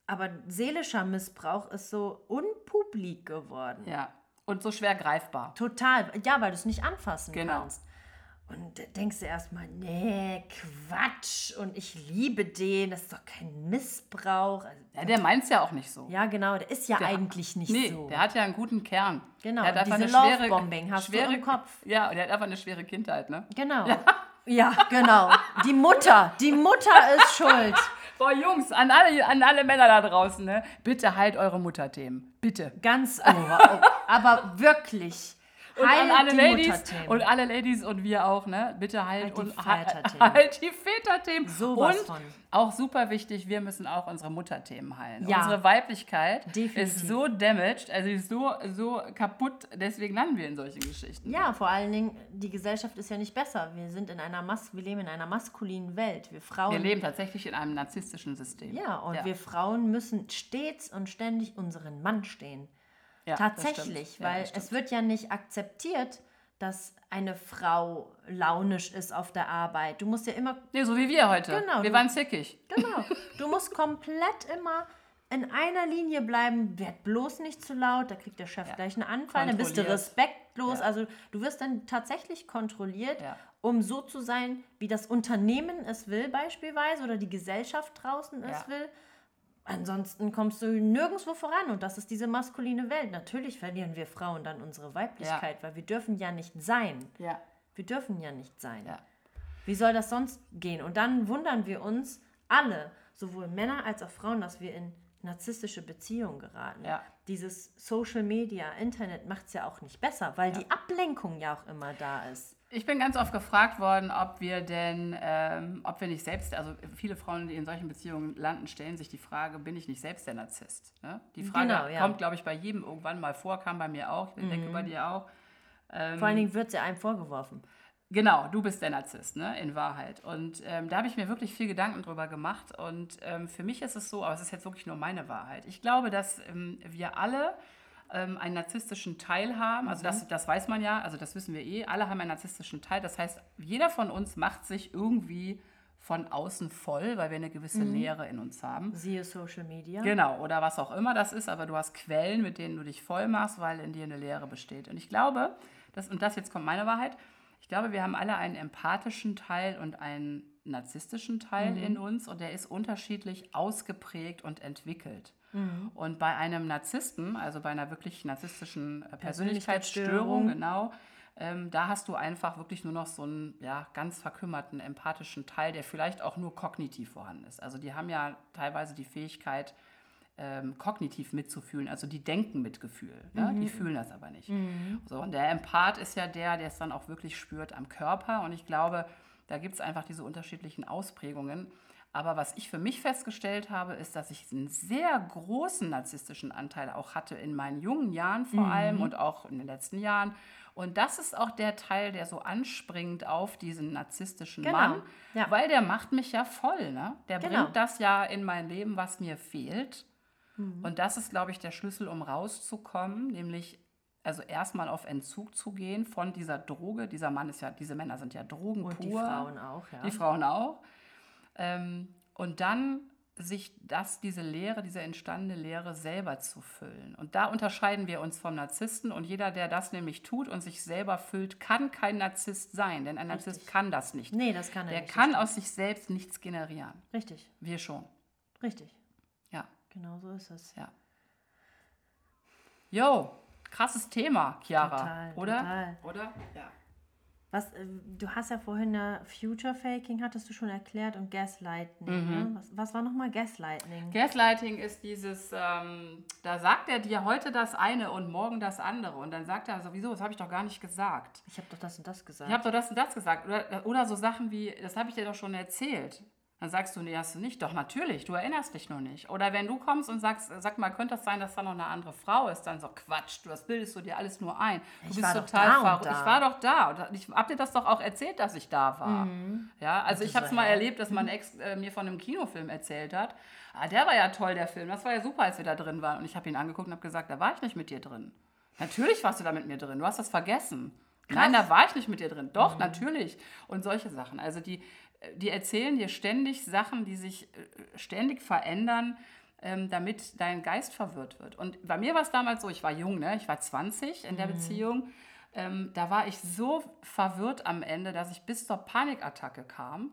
aber seelischer Missbrauch ist so unpublik geworden. Ja. Und so schwer greifbar. Total. Ja, weil du es nicht anfassen genau. kannst. Und denkst du erstmal, nee, Quatsch. Und ich liebe den, das ist doch kein Missbrauch. Also, ja, der meint es ja auch nicht so. Ja, genau, der ist ja der, eigentlich nicht nee, so. Der hat ja einen guten Kern. Genau, der hat einfach diese eine schwere, Bombing hast schwere, du im Kopf. Ja, und der hat einfach eine schwere Kindheit, ne? Genau. Ja, ja genau. Die Mutter, die Mutter ist schuld. Boah, Jungs, an alle, an alle Männer da draußen, ne? Bitte halt eure Mutterthemen. Bitte. Ganz, oh, oh, aber wirklich und an alle Ladies und alle Ladies und wir auch, ne? Bitte halt, halt und Väterthemen. halt die Väterthemen. Sowas und von. auch super wichtig, wir müssen auch unsere Mutterthemen heilen. Ja. Unsere Weiblichkeit Definitiv. ist so damaged, also ist so, so kaputt, deswegen landen wir in solchen Geschichten. Ja, vor allen Dingen, die Gesellschaft ist ja nicht besser. Wir sind in einer Mas wir leben in einer maskulinen Welt. Wir Frauen. Wir leben tatsächlich in einem narzisstischen System. Ja, und ja. wir Frauen müssen stets und ständig unseren Mann stehen. Ja, Tatsächlich, weil ja, es wird ja nicht akzeptiert, dass eine Frau launisch ist auf der Arbeit. Du musst ja immer. Nee, so wie wir heute. Genau. Wir waren zickig. Genau. Du musst komplett immer in einer Linie bleiben, werd bloß nicht zu laut, da kriegt der Chef ja. gleich einen Anfall, dann bist du respektlos. Ja. Also du wirst dann tatsächlich kontrolliert, ja. um so zu sein, wie das Unternehmen es will, beispielsweise, oder die Gesellschaft draußen es will. Ansonsten kommst du nirgendwo voran und das ist diese maskuline Welt. Natürlich verlieren wir Frauen dann unsere Weiblichkeit, ja. weil wir dürfen ja nicht sein. Ja. Wir dürfen ja nicht sein. Ja. Wie soll das sonst gehen? Und dann wundern wir uns alle, sowohl Männer als auch Frauen, dass wir in narzisstische Beziehungen geraten. Ja. Dieses Social Media, Internet macht es ja auch nicht besser, weil die Ablenkung ja auch immer da ist. Ich bin ganz oft gefragt worden, ob wir denn, ähm, ob wir nicht selbst, also viele Frauen, die in solchen Beziehungen landen, stellen sich die Frage, bin ich nicht selbst der Narzisst? Ne? Die Frage Genau, ja. kommt, glaube ich, bei jedem irgendwann mal vor, kam bei mir auch, ich denke bei dir auch. Ähm, Vor allen Dingen wird sie einem vorgeworfen. Genau, du bist der Narzisst, ne, in Wahrheit. Und ähm, da habe ich mir wirklich viel Gedanken drüber gemacht. Und ähm, für mich ist es so, aber es ist jetzt wirklich nur meine Wahrheit. Ich glaube, dass ähm, wir alle ähm, einen narzisstischen Teil haben. Also das, das weiß man ja, also das wissen wir eh. Alle haben einen narzisstischen Teil. Das heißt, jeder von uns macht sich irgendwie von außen voll, weil wir eine gewisse Leere in uns haben. Siehe Social Media. Genau, oder was auch immer das ist, aber du hast Quellen, mit denen du dich voll machst, weil in dir eine Leere besteht. Und ich glaube, das, und das jetzt kommt meine Wahrheit, ich glaube, wir haben alle einen empathischen Teil und einen narzisstischen Teil in uns und der ist unterschiedlich ausgeprägt und entwickelt. Und bei einem Narzissten, also bei einer wirklich narzisstischen äh, Persönlichkeitsstörung, Persönlichkeitsstörung. genau, ähm, da hast du einfach wirklich nur noch so einen ja, ganz verkümmerten, empathischen Teil, der vielleicht auch nur kognitiv vorhanden ist. Also die haben ja teilweise die Fähigkeit, ähm, kognitiv mitzufühlen, also die denken mit Gefühl, ne? die fühlen das aber nicht. So, und der Empath ist ja der, der es dann auch wirklich spürt am Körper und ich glaube, da gibt es einfach diese unterschiedlichen Ausprägungen. Aber was ich für mich festgestellt habe, ist, dass ich einen sehr großen narzisstischen Anteil auch hatte in meinen jungen Jahren vor allem und auch in den letzten Jahren. Und das ist auch der Teil, der so anspringt auf diesen narzisstischen Genau, Mann, ja. weil der macht mich ja voll. Ne? Der Genau. bringt das ja in mein Leben, was mir fehlt. Und das ist, glaube ich, der Schlüssel, um rauszukommen, nämlich also erstmal auf Entzug zu gehen von dieser Droge. Dieser Mann ist ja, diese Männer sind ja Drogen Und pur. die Frauen auch, ja. Die Frauen auch. Ähm, und dann sich das, diese Leere, diese entstandene Leere selber zu füllen. Und da unterscheiden wir uns vom Narzissten. Und jeder, der das nämlich tut und sich selber füllt, kann kein Narzisst sein. Denn ein Narzisst kann das nicht. Nee, das kann er Der nicht. kann aus sich selbst nichts generieren. Richtig, Wir schon. richtig. Ja. Genau so ist es. Ja. Jo, krasses Thema, Chiara. Total, oder? total. Oder? Ja. Was, äh, du hast ja vorhin äh, Future Faking, hattest du schon erklärt, und Gaslighting. Ne? Was, was war nochmal Gaslighting? Gaslighting ist dieses, ähm, da sagt er dir heute das eine und morgen das andere. Und dann sagt er sowieso, das habe ich doch gar nicht gesagt. ich habe doch das und das gesagt. Ich habe doch das und das gesagt. Oder, oder so Sachen wie, das habe ich dir doch schon erzählt. Dann sagst du, nee, hast du nicht. Doch, natürlich, du erinnerst dich nur nicht. Oder wenn du kommst und sagst, sag mal, könnte das sein, dass da noch eine andere Frau ist? Dann so, Quatsch, du, das bildest du dir alles nur ein. Du Ich bist war doch total verrückt. Ich war doch da. Und ich habe dir das doch auch erzählt, dass ich da war. Ja, also ich habe es mal hä? erlebt, dass mein Ex äh, mir von einem Kinofilm erzählt hat. Ah, der war ja toll, der Film. Das war ja super, als wir da drin waren. Und ich habe ihn angeguckt und habe gesagt, da war ich nicht mit dir drin. Natürlich warst du da mit mir drin. Du hast das vergessen. Nein, da war ich nicht mit dir drin. Doch, Mhm. natürlich. Und solche Sachen. Also die, die erzählen dir ständig Sachen, die sich äh, ständig verändern, ähm, damit dein Geist verwirrt wird. Und bei mir war es damals so, ich war jung, ne? ich war 20 in Mhm. der Beziehung. Ähm, da war ich so verwirrt am Ende, dass ich bis zur Panikattacke kam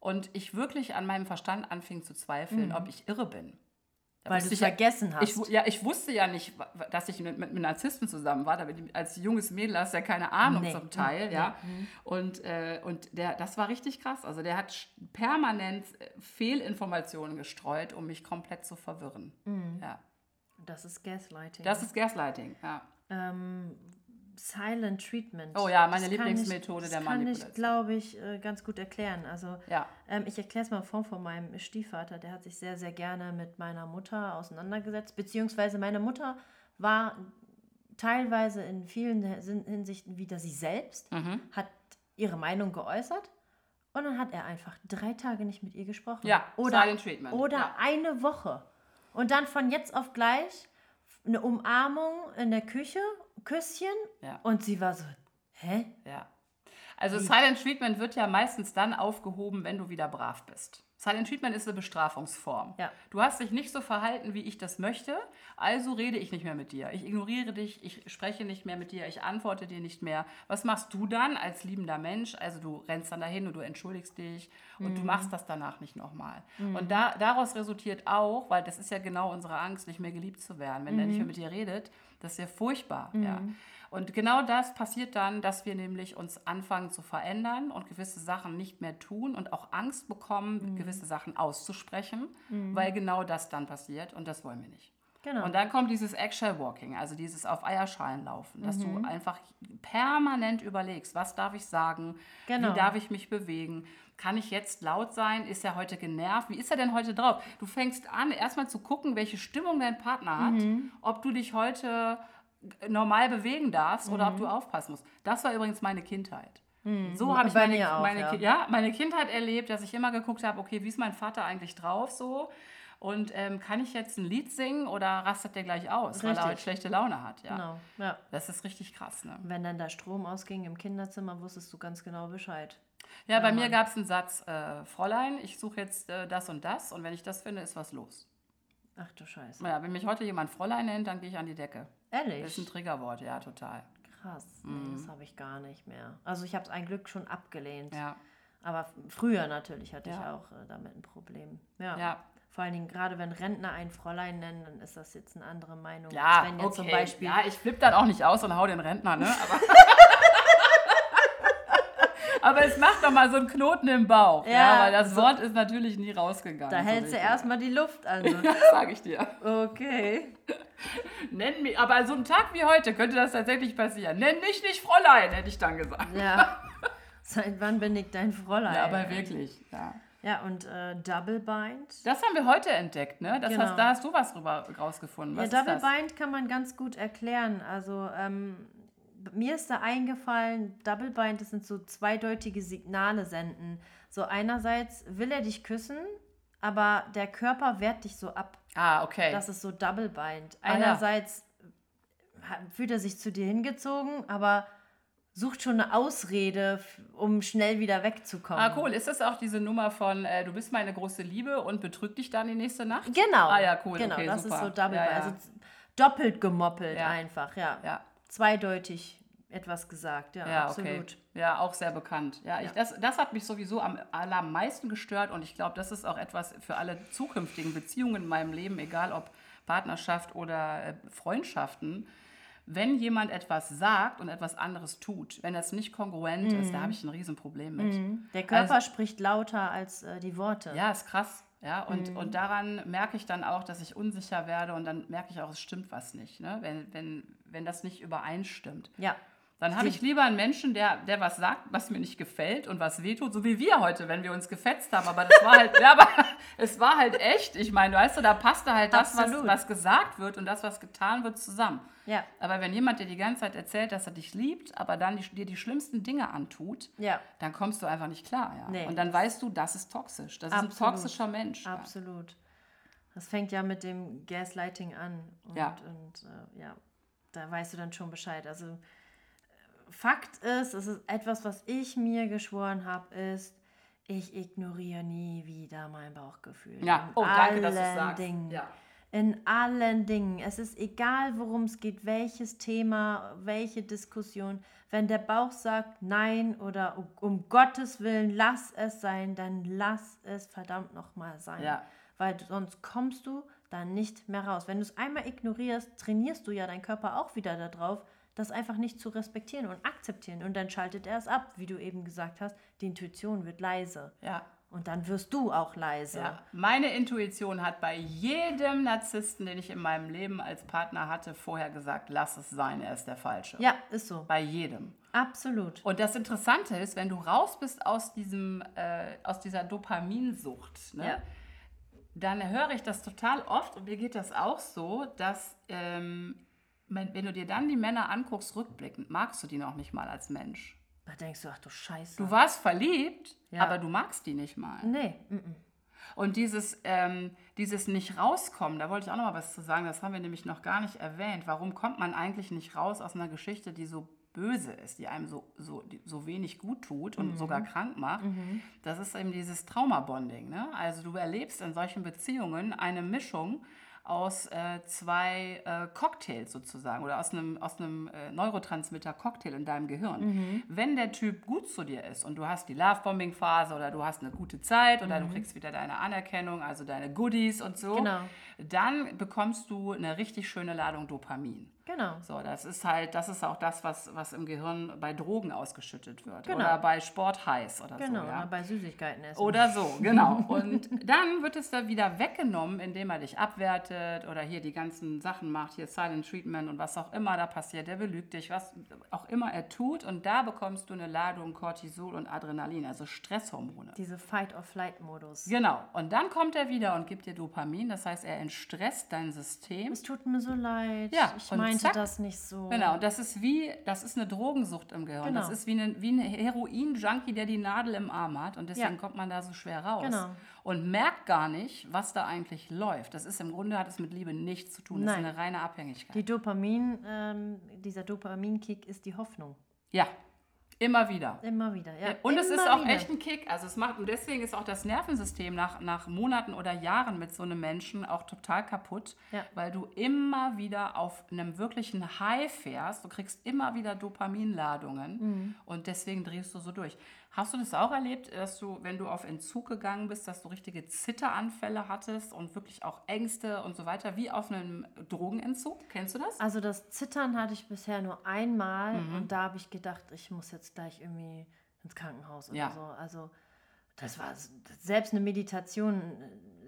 und ich wirklich an meinem Verstand anfing zu zweifeln, ob ich irre bin. Da Mhm. Weil du es vergessen hast. Ich, ja, ich wusste ja nicht, dass ich mit, mit einem Narzissten zusammen war. Da bin ich- Als junges Mädel hast du ja keine Ahnung Nee. zum Teil. Nee. Ja. Und, äh, und der, das war richtig krass. Also der hat permanent äh, Fehlinformationen gestreut, um mich komplett zu verwirren. Mhm. Ja. das ist Gaslighting. Das ist Gaslighting. Ja. ähm, Silent Treatment. Oh ja, meine Das Lieblingsmethode ich, der Das kann ich, Manipulation. glaube ich, äh, ganz gut erklären. Also Ja. ähm, ich erkläre es mal Form von meinem Stiefvater. Der hat sich sehr, sehr gerne mit meiner Mutter auseinandergesetzt. Beziehungsweise meine Mutter war teilweise in vielen Hinsichten wieder sie selbst, Mhm. hat ihre Meinung geäußert. Und dann hat er einfach drei Tage nicht mit ihr gesprochen. Ja, oder, Silent Treatment, Oder ja. eine Woche. Und dann von jetzt auf gleich eine Umarmung in der Küche, Küsschen. Ja. Und sie war so, hä? Ja. Also Silent Treatment wird ja meistens dann aufgehoben, wenn du wieder brav bist. Silent Treatment ist eine Bestrafungsform. Ja. Du hast dich nicht so verhalten, wie ich das möchte, also rede ich nicht mehr mit dir. Ich ignoriere dich, ich spreche nicht mehr mit dir, ich antworte dir nicht mehr. Was machst du dann als liebender Mensch? Also du rennst dann dahin und du entschuldigst dich und du machst das danach nicht nochmal. Und da, daraus resultiert auch, weil das ist ja genau unsere Angst, nicht mehr geliebt zu werden. Wenn der nicht mehr mit dir redet, das ist ja furchtbar. Ja. Und genau das passiert dann, dass wir nämlich uns anfangen zu verändern und gewisse Sachen nicht mehr tun und auch Angst bekommen, gewisse gewisse Sachen auszusprechen, weil genau das dann passiert und das wollen wir nicht. Genau. Und dann kommt dieses Actual Walking, also dieses auf Eierschalen laufen, dass Mhm. du einfach permanent überlegst, was darf ich sagen, Genau. wie darf ich mich bewegen, kann ich jetzt laut sein, ist er heute genervt, wie ist er denn heute drauf? Du fängst an, erstmal zu gucken, welche Stimmung dein Partner hat, Mhm. ob du dich heute normal bewegen darfst oder ob Mhm. du aufpassen musst. Das war übrigens meine Kindheit. So habe ich meine, auch, meine, ja. Ja, meine Kindheit erlebt, dass ich immer geguckt habe, okay, wie ist mein Vater eigentlich drauf so? Und ähm, kann ich jetzt ein Lied singen oder rastet der gleich aus, weil er Richtig. heute schlechte Laune hat? Ja. Genau, ja. Das ist richtig krass. Ne? Wenn dann der Strom ausging im Kinderzimmer, wusstest du ganz genau Bescheid. Ja, bei mir gab es einen Satz, äh, Fräulein, ich suche jetzt äh, das und das und wenn ich das finde, ist was los. Ach du Scheiße. Ja, wenn mich heute jemand Fräulein nennt, dann gehe ich an die Decke. Das ist ein Ehrlich? Triggerwort, ja, total. Krass. Nee, das habe ich gar nicht mehr. Also ich habe es ein Glück schon abgelehnt. Ja, Aber früher natürlich hatte ich Ja. auch äh, damit ein Problem. Ja. ja. Vor allen Dingen, gerade wenn Rentner ein Fräulein nennen, dann ist das jetzt eine andere Meinung. Ja, wenn jetzt okay. zum Beispiel. ja, ich flippe dann auch nicht aus und hau den Rentner, ne? Aber, Aber es macht doch mal so einen Knoten im Bauch, ja, Ja, weil das so- Wort ist natürlich nie rausgegangen. da so hältst du richtig. erstmal die Luft an. So. Das sage ich dir. Okay. Nenn mich, aber so ein Tag wie heute könnte das tatsächlich passieren. Nenn mich nicht Fräulein, hätte ich dann gesagt. Ja. Seit wann bin ich dein Fräulein? Ja, aber wirklich, ja. Ja, und äh, Double Bind. Das haben wir heute entdeckt, ne? Das Genau. hast, da hast du was drüber rausgefunden. Was ja, Double? Bind kann man ganz gut erklären. Also ähm, mir ist da eingefallen, Double Bind, das sind so zweideutige Signale senden. So einerseits will er dich küssen, aber der Körper wehrt dich so ab. Ah, okay. Das ist so Double Bind. Ah, ja. Einerseits fühlt er sich zu dir hingezogen, aber sucht schon eine Ausrede, um schnell wieder wegzukommen. ah, cool. Ist das auch diese Nummer von äh, Du bist meine große Liebe und betrüg dich dann die nächste Nacht? Genau. Ah, ja, cool. Genau, okay, das super. ist so Double ja, Bind. ja. Also doppelt gemoppelt einfach, ja. ja. Zweideutig etwas gesagt, ja, Ja, absolut. okay. Ja, auch sehr bekannt. Ja, Ich, das, das hat mich sowieso am allermeisten gestört und ich glaube, das ist auch etwas für alle zukünftigen Beziehungen in meinem Leben, egal ob Partnerschaft oder äh, Freundschaften. Wenn jemand etwas sagt und etwas anderes tut, wenn das nicht kongruent ist, da habe ich ein Riesenproblem mit. Der Körper Also- spricht lauter als äh, die Worte. Ja, ist krass. Ja, und, und daran merke ich dann auch, dass ich unsicher werde und dann merke ich auch, es stimmt was nicht, ne? wenn, wenn, wenn das nicht übereinstimmt. Ja. Dann habe ich lieber einen Menschen, der, der was sagt, was mir nicht gefällt und was wehtut, so wie wir heute, wenn wir uns gefetzt haben. Aber das war halt, ja, aber es war halt echt. Ich meine, weißt du, da passte halt das, was, Absolut. was gesagt wird und das, was getan wird, zusammen. Ja. Aber wenn jemand dir die ganze Zeit erzählt, dass er dich liebt, aber dann die, dir die schlimmsten Dinge antut, Ja. dann kommst du einfach nicht klar. Ja? Nee. Und dann weißt du, das ist toxisch. Das ist Absolut. ein toxischer Mensch. Ja. Absolut. Das fängt ja mit dem Gaslighting an. Und, Ja. und äh, ja, da weißt du dann schon Bescheid. Also äh, Fakt ist, es ist etwas, was ich mir geschworen habe, ist, ich ignoriere nie wieder mein Bauchgefühl. Ja, In oh, danke, dass du allen sagst. Dingen. Ja. In allen Dingen. Es ist egal, worum es geht, welches Thema, welche Diskussion. Wenn der Bauch sagt Nein oder um, Gottes Willen, lass es sein, dann lass es verdammt nochmal sein. Ja. Weil sonst kommst du da nicht mehr raus. Wenn du es einmal ignorierst, trainierst du ja deinen Körper auch wieder darauf, das einfach nicht zu respektieren und akzeptieren. Und dann schaltet er es ab, wie du eben gesagt hast. Die Intuition wird leise. ja. Und dann wirst du auch leise. Ja, meine Intuition hat bei jedem Narzissten, den ich in meinem Leben als Partner hatte, vorher gesagt, lass es sein, er ist der Falsche. ja ist so. Bei jedem. Absolut. Und das Interessante ist, wenn du raus bist aus, diesem, äh, aus dieser Dopaminsucht, ne, Ja. Dann höre ich das total oft und mir geht das auch so, dass ähm, wenn, wenn du dir dann die Männer anguckst, rückblickend, magst du die noch nicht mal als Mensch. Da denkst du, ach du Scheiße. Du warst verliebt, Ja. aber du magst die nicht mal. nee, mm. Und dieses, ähm, dieses nicht rauskommen, da wollte ich auch noch mal was zu sagen, das haben wir nämlich noch gar nicht erwähnt. Warum kommt man eigentlich nicht raus aus einer Geschichte, die so böse ist, die einem so, so, so wenig gut tut und sogar krank macht? Das ist eben dieses Traumabonding. Ne? Also du erlebst in solchen Beziehungen eine Mischung aus äh, zwei äh, Cocktails sozusagen oder aus einem, aus einem äh, Neurotransmitter-Cocktail in deinem Gehirn. Wenn der Typ gut zu dir ist und du hast die Love-Bombing-Phase oder du hast eine gute Zeit oder du kriegst wieder deine Anerkennung, also deine Goodies und so, Genau. dann bekommst du eine richtig schöne Ladung Dopamin. Genau. So, das ist halt, das ist auch das, was, was im Gehirn bei Drogen ausgeschüttet wird. Genau. Oder bei Sport heiß oder Genau, so. Ja? oder bei Süßigkeiten essen. Oder so, genau. Und dann wird es da wieder weggenommen, indem er dich abwertet oder hier die ganzen Sachen macht, hier Silent Treatment und was auch immer da passiert. Der belügt dich, was auch immer er tut. Und da bekommst du eine Ladung Cortisol und Adrenalin, also Stresshormone. Diese Fight-or-Flight-Modus. Genau. Und dann kommt er wieder und gibt dir Dopamin. Das heißt, er entstresst dein System. Es tut mir so leid. Ja, ich und meinte zack. das nicht so. Genau, das ist wie, das ist eine Drogensucht im Gehirn. Genau. Das ist wie ein wie ein Heroin-Junkie, der die Nadel im Arm hat und deswegen Ja. kommt man da so schwer raus. Genau. Und merkt gar nicht, was da eigentlich läuft. Das ist im Grunde, hat es mit Liebe nichts zu tun. Das Nein. ist eine reine Abhängigkeit. Die Dopamin, ähm, dieser Dopaminkick ist die Hoffnung. ja, immer wieder. Immer wieder, ja. Und es Immer ist auch wieder. echt ein Kick. Also es macht, und deswegen ist auch das Nervensystem nach, nach Monaten oder Jahren mit so einem Menschen auch total kaputt, Ja. weil du immer wieder auf einem wirklichen High fährst. Du kriegst immer wieder Dopaminladungen Mhm. und deswegen drehst du so durch. Hast du das auch erlebt, dass du, wenn du auf Entzug gegangen bist, dass du richtige Zitteranfälle hattest und wirklich auch Ängste und so weiter, wie auf einem Drogenentzug? Kennst du das? Also das Zittern hatte ich bisher nur einmal Mhm. und da habe ich gedacht, ich muss jetzt gleich irgendwie ins Krankenhaus oder Ja. so. Also das war selbst eine Meditation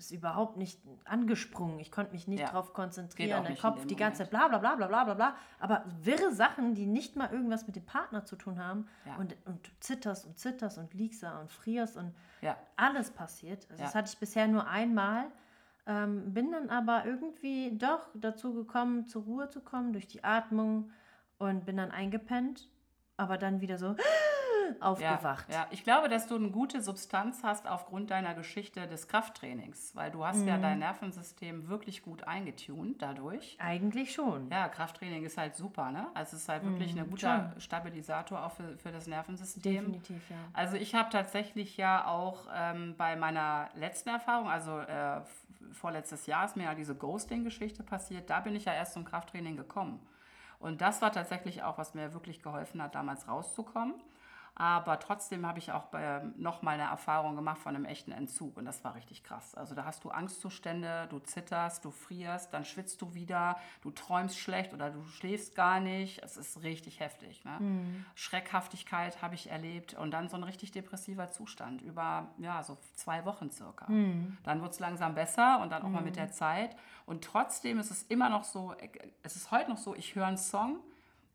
ist überhaupt nicht angesprungen. Ich konnte mich nicht Ja. Geht konzentrieren. Der Kopf die ganze Zeit bla bla bla bla bla bla bla. Aber wirre Sachen, die nicht mal irgendwas mit dem Partner zu tun haben. Ja. Und, und du zitterst und zitterst und liegst da und frierst und Ja. alles passiert. Also Das hatte ich bisher nur einmal. Ähm, bin dann aber irgendwie doch dazu gekommen, zur Ruhe zu kommen durch die Atmung und bin dann eingepennt, aber dann wieder so aufgewacht. Ja, ja, ich glaube, dass du eine gute Substanz hast aufgrund deiner Geschichte des Krafttrainings, weil du hast ja Mhm. dein Nervensystem wirklich gut eingetunt dadurch. Eigentlich schon. Ja, Krafttraining ist halt super, ne? Also es ist halt wirklich ein guter Stabilisator auch für, für das Nervensystem. Definitiv, ja. Also ich habe tatsächlich ja auch ähm, bei meiner letzten Erfahrung, also äh, vorletztes Jahr ist mir ja diese Ghosting-Geschichte passiert, da bin ich ja erst zum Krafttraining gekommen. Und das war tatsächlich auch, was mir wirklich geholfen hat, damals rauszukommen. Aber trotzdem habe ich auch noch mal eine Erfahrung gemacht von einem echten Entzug und das war richtig krass. Also da hast du Angstzustände, du zitterst, du frierst, dann schwitzt du wieder, du träumst schlecht oder du schläfst gar nicht. Es ist richtig heftig. Ne? Schreckhaftigkeit habe ich erlebt und dann so ein richtig depressiver Zustand über ja, so zwei Wochen circa. Dann wird es langsam besser und dann auch mal mit der Zeit. Und trotzdem ist es immer noch so, es ist heute noch so, ich höre einen Song,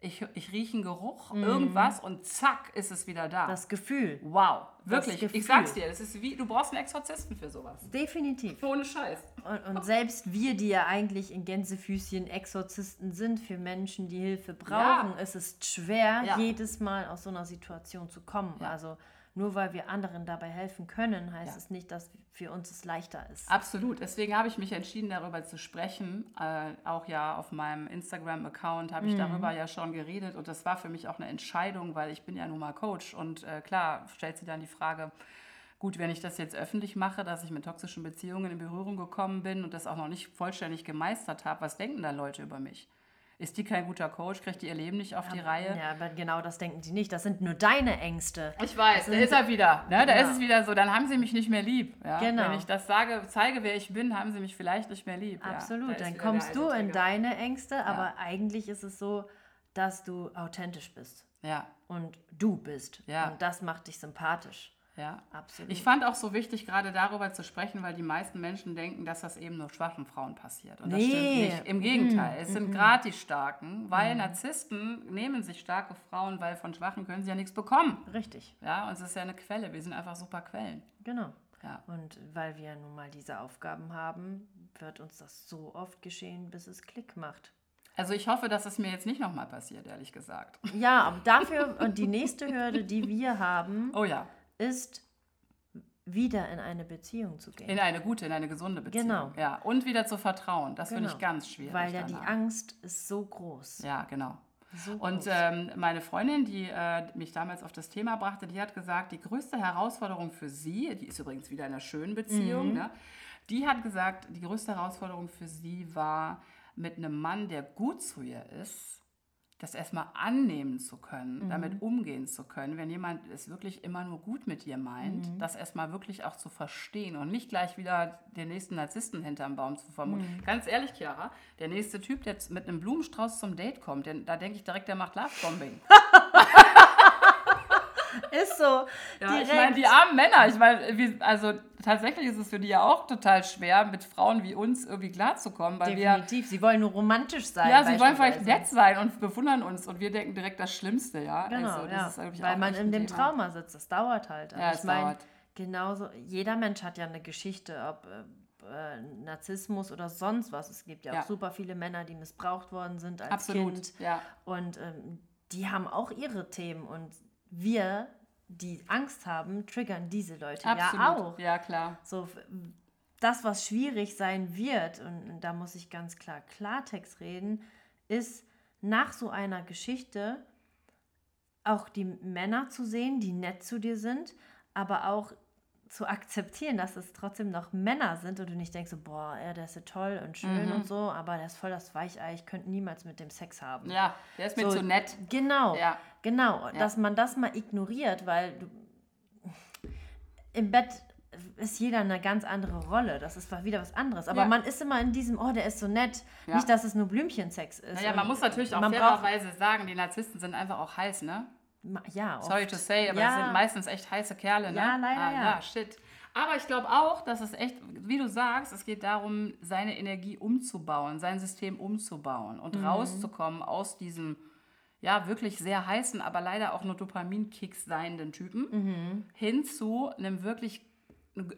ich, ich rieche einen Geruch, irgendwas und zack ist es wieder da. Das Gefühl. wow, wirklich. Gefühl. Ich sag's dir, das ist wie, du brauchst einen Exorzisten für sowas. Definitiv. Ohne Scheiß. Und, und selbst wir, die ja eigentlich in Gänsefüßchen Exorzisten sind für Menschen, die Hilfe brauchen, Ja. es ist schwer, Ja. jedes Mal aus so einer Situation zu kommen. Ja. Also nur weil wir anderen dabei helfen können, heißt Ja. es nicht, dass für uns es leichter ist. Absolut. Deswegen habe ich mich entschieden, darüber zu sprechen. Äh, auch ja auf meinem Instagram-Account habe ich darüber ja schon geredet. Und das war für mich auch eine Entscheidung, weil ich bin ja nun mal Coach. Und äh, klar, stellt sie dann die Frage, gut, wenn ich das jetzt öffentlich mache, dass ich mit toxischen Beziehungen in Berührung gekommen bin und das auch noch nicht vollständig gemeistert habe, was denken dann Leute über mich? Ist die kein guter Coach? Kriegt die ihr Leben nicht auf die Reihe? Ja, aber genau das denken die nicht. Das sind nur deine Ängste. Ich weiß, da ist er wieder. Ne? Da Ja. ist es wieder so, dann haben sie mich nicht mehr lieb. Ja? Genau. Wenn ich das sage, zeige, wer ich bin, haben sie mich vielleicht nicht mehr lieb. Ja, Absolut. da Dann kommst du in deine Ängste, aber eigentlich ist es so, dass du authentisch bist Ja, und du bist. Ja. Und das macht dich sympathisch. Ja. Absolut. Ich fand auch so wichtig, gerade darüber zu sprechen, weil die meisten Menschen denken, dass das eben nur schwachen Frauen passiert. Und das Nee. stimmt nicht. Im Gegenteil, es sind gerade die Starken, weil Narzissten nehmen sich starke Frauen, weil von Schwachen können sie ja nichts bekommen. Richtig. Ja, und es ist ja eine Quelle. Wir sind einfach super Quellen. Genau. Ja. Und weil wir nun mal diese Aufgaben haben, wird uns das so oft geschehen, bis es Klick macht. Also ich hoffe, dass es mir jetzt nicht nochmal passiert, ehrlich gesagt. Ja, aber dafür, und die nächste Hürde, die wir haben, Oh ja. Ist, wieder in eine Beziehung zu gehen. In eine gute, in eine gesunde Beziehung. Genau. Ja, und wieder zu vertrauen. Das finde Genau. ich ganz schwierig. Weil ja die danach. Angst ist so groß. Ja, genau. So Und ähm, meine Freundin, die äh, mich damals auf das Thema brachte, die hat gesagt, die größte Herausforderung für sie, die ist übrigens wieder in einer schönen Beziehung, Mhm. ne? die hat gesagt, die größte Herausforderung für sie war, mit einem Mann, der gut zu ihr ist, das erstmal annehmen zu können, Mhm. damit umgehen zu können, wenn jemand es wirklich immer nur gut mit dir meint, Mhm. das erstmal wirklich auch zu verstehen und nicht gleich wieder den nächsten Narzissten hinterm Baum zu vermuten. Mhm. Ganz ehrlich, Chiara, der nächste Typ, der jetzt mit einem Blumenstrauß zum Date kommt, denn da denke ich direkt, der macht Lovebombing. Ist so. Ja, direkt. ich meine, die armen Männer, ich meine, wir- also tatsächlich ist es für die ja auch total schwer, mit Frauen wie uns irgendwie klarzukommen, weil wir Definitiv. Sie wollen nur romantisch sein. Ja, sie wollen vielleicht nett sein und bewundern uns und wir denken direkt das Schlimmste, ja. Genau, Also, ja. ist, ich, weil man in dem Thema. Trauma sitzt. Das dauert halt. Ja, ich dauert. Genauso, jeder Mensch hat ja eine Geschichte, ob äh, äh, Narzissmus oder sonst was. Es gibt ja, Ja. auch super viele Männer, die missbraucht worden sind als Absolut, Kind. ja. Und ähm, die haben auch ihre Themen. Und wir, die Angst haben, triggern diese Leute Absolut. ja auch. Ja, klar. So, das, was schwierig sein wird, und da muss ich ganz klar Klartext reden, ist nach so einer Geschichte auch die Männer zu sehen, die nett zu dir sind, aber auch zu akzeptieren, dass es trotzdem noch Männer sind und du nicht denkst so, boah, ja, der ist ja toll und schön und so, aber der ist voll das Weichei, ich könnte niemals mit dem Sex haben. Ja, der ist mir So, zu nett. Genau, Ja. Genau, dass man das mal ignoriert, weil du, im Bett ist jeder eine ganz andere Rolle. Das ist wieder was anderes. Aber Ja. man ist immer in diesem, oh, der ist so nett. Ja. Nicht, dass es nur Blümchensex ist. Naja, man muss natürlich auch fairerweise sagen, die Narzissten sind einfach auch heiß, ne? ja, oft. Sorry to say, aber Ja. das sind meistens echt heiße Kerle, ne? Ja, leider, ah, ja. Ja, shit. Aber ich glaube auch, dass es echt, wie du sagst, es geht darum, seine Energie umzubauen, sein System umzubauen und Mhm. rauszukommen aus diesem, ja, wirklich sehr heißen, aber leider auch nur Dopaminkicks seienden Typen Mhm. hin zu einem wirklich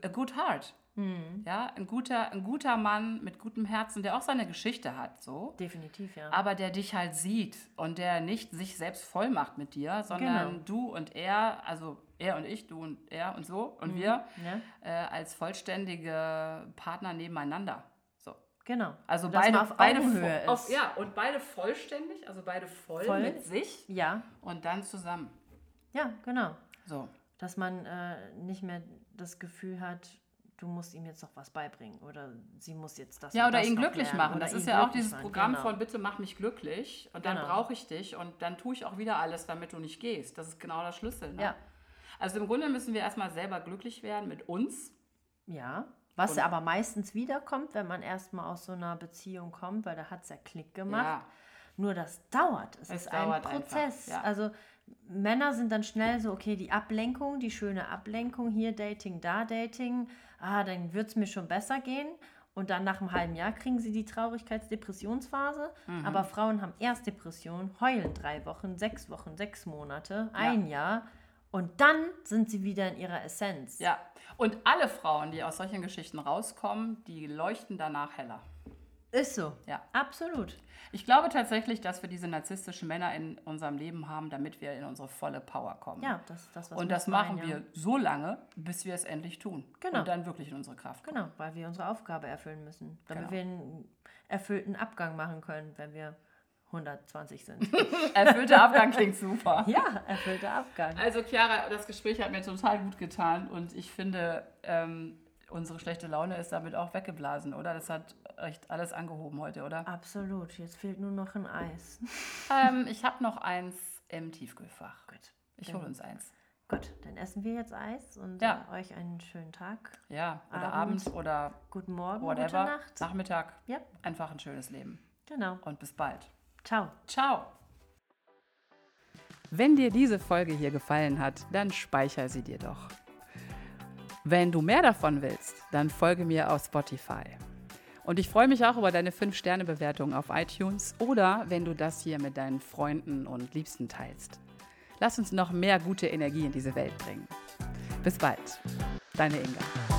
a good heart. Mhm. Ja, ein guter, ein guter Mann mit gutem Herzen, der auch seine Geschichte hat, so. Definitiv, ja. Aber der dich halt sieht und der nicht sich selbst voll macht mit dir, sondern Genau. du und er, also er und ich, du und er und so und wir ja. äh, als vollständige Partner nebeneinander. Genau. Also beide, auf beide Augenhöhe vo- auf, ist. ja, und beide vollständig, also beide voll, Voll. mit sich Ja, und dann zusammen. ja, genau. So. Dass man äh, nicht mehr das Gefühl hat, du musst ihm jetzt noch was beibringen oder sie muss jetzt das Ja, oder das ihn glücklich lernen machen. oder Das ist ja auch dieses machen, Programm genau. von Bitte mach mich glücklich und dann Genau. brauche ich dich und dann tue ich auch wieder alles, damit du nicht gehst. Das ist genau der Schlüssel. Ne? Ja. Also im Grunde müssen wir erstmal selber glücklich werden mit uns. Ja, was Und- ja aber meistens wiederkommt, wenn man erstmal aus so einer Beziehung kommt, weil da hat es ja Klick gemacht. Ja. Nur das dauert. Es, Es ist ein dauert einfach, Prozess. ja. Also Männer sind dann schnell so, okay, die Ablenkung, die schöne Ablenkung, hier Dating, da Dating, ah, dann wird es mir schon besser gehen. Und dann nach einem halben Jahr kriegen sie die Traurigkeits-Depressionsphase. Mhm. Aber Frauen haben erst Depressionen, heulen drei Wochen, sechs Wochen, sechs Monate, ein Jahr. Und dann sind sie wieder in ihrer Essenz. Ja. Und alle Frauen, die aus solchen Geschichten rauskommen, die leuchten danach heller. Ist so. Ja. Absolut. Ich glaube tatsächlich, dass wir diese narzisstischen Männer in unserem Leben haben, damit wir in unsere volle Power kommen. Ja, das ist das, was Und das meinen, machen ja. wir so lange, bis wir es endlich tun. Genau. Und dann wirklich in unsere Kraft kommen. Genau, weil wir unsere Aufgabe erfüllen müssen. Damit Genau. wir einen erfüllten Abgang machen können, wenn wir 120 sind. Erfüllter Abgang klingt super. ja, erfüllter Abgang. Also Chiara, das Gespräch hat mir total gut getan und ich finde, ähm, unsere schlechte Laune ist damit auch weggeblasen, oder? Das hat echt alles angehoben heute, oder? Absolut. Jetzt fehlt nur noch ein Eis. ähm, ich habe noch eins im Tiefkühlfach. Gut. Ich hole uns eins. Gut, dann essen wir jetzt Eis und Ja. äh, euch einen schönen Tag. Ja, oder Abend. Abend oder Guten Morgen, whatever. gute Nacht. Nachmittag. Ja, Einfach ein schönes Leben. genau. Und bis bald. Ciao. Ciao. Wenn dir diese Folge hier gefallen hat, dann speicher sie dir doch. Wenn du mehr davon willst, dann folge mir auf Spotify. Und ich freue mich auch über deine 5-Sterne-Bewertung auf iTunes oder wenn du das hier mit deinen Freunden und Liebsten teilst. Lass uns noch mehr gute Energie in diese Welt bringen. Bis bald. Deine Inga.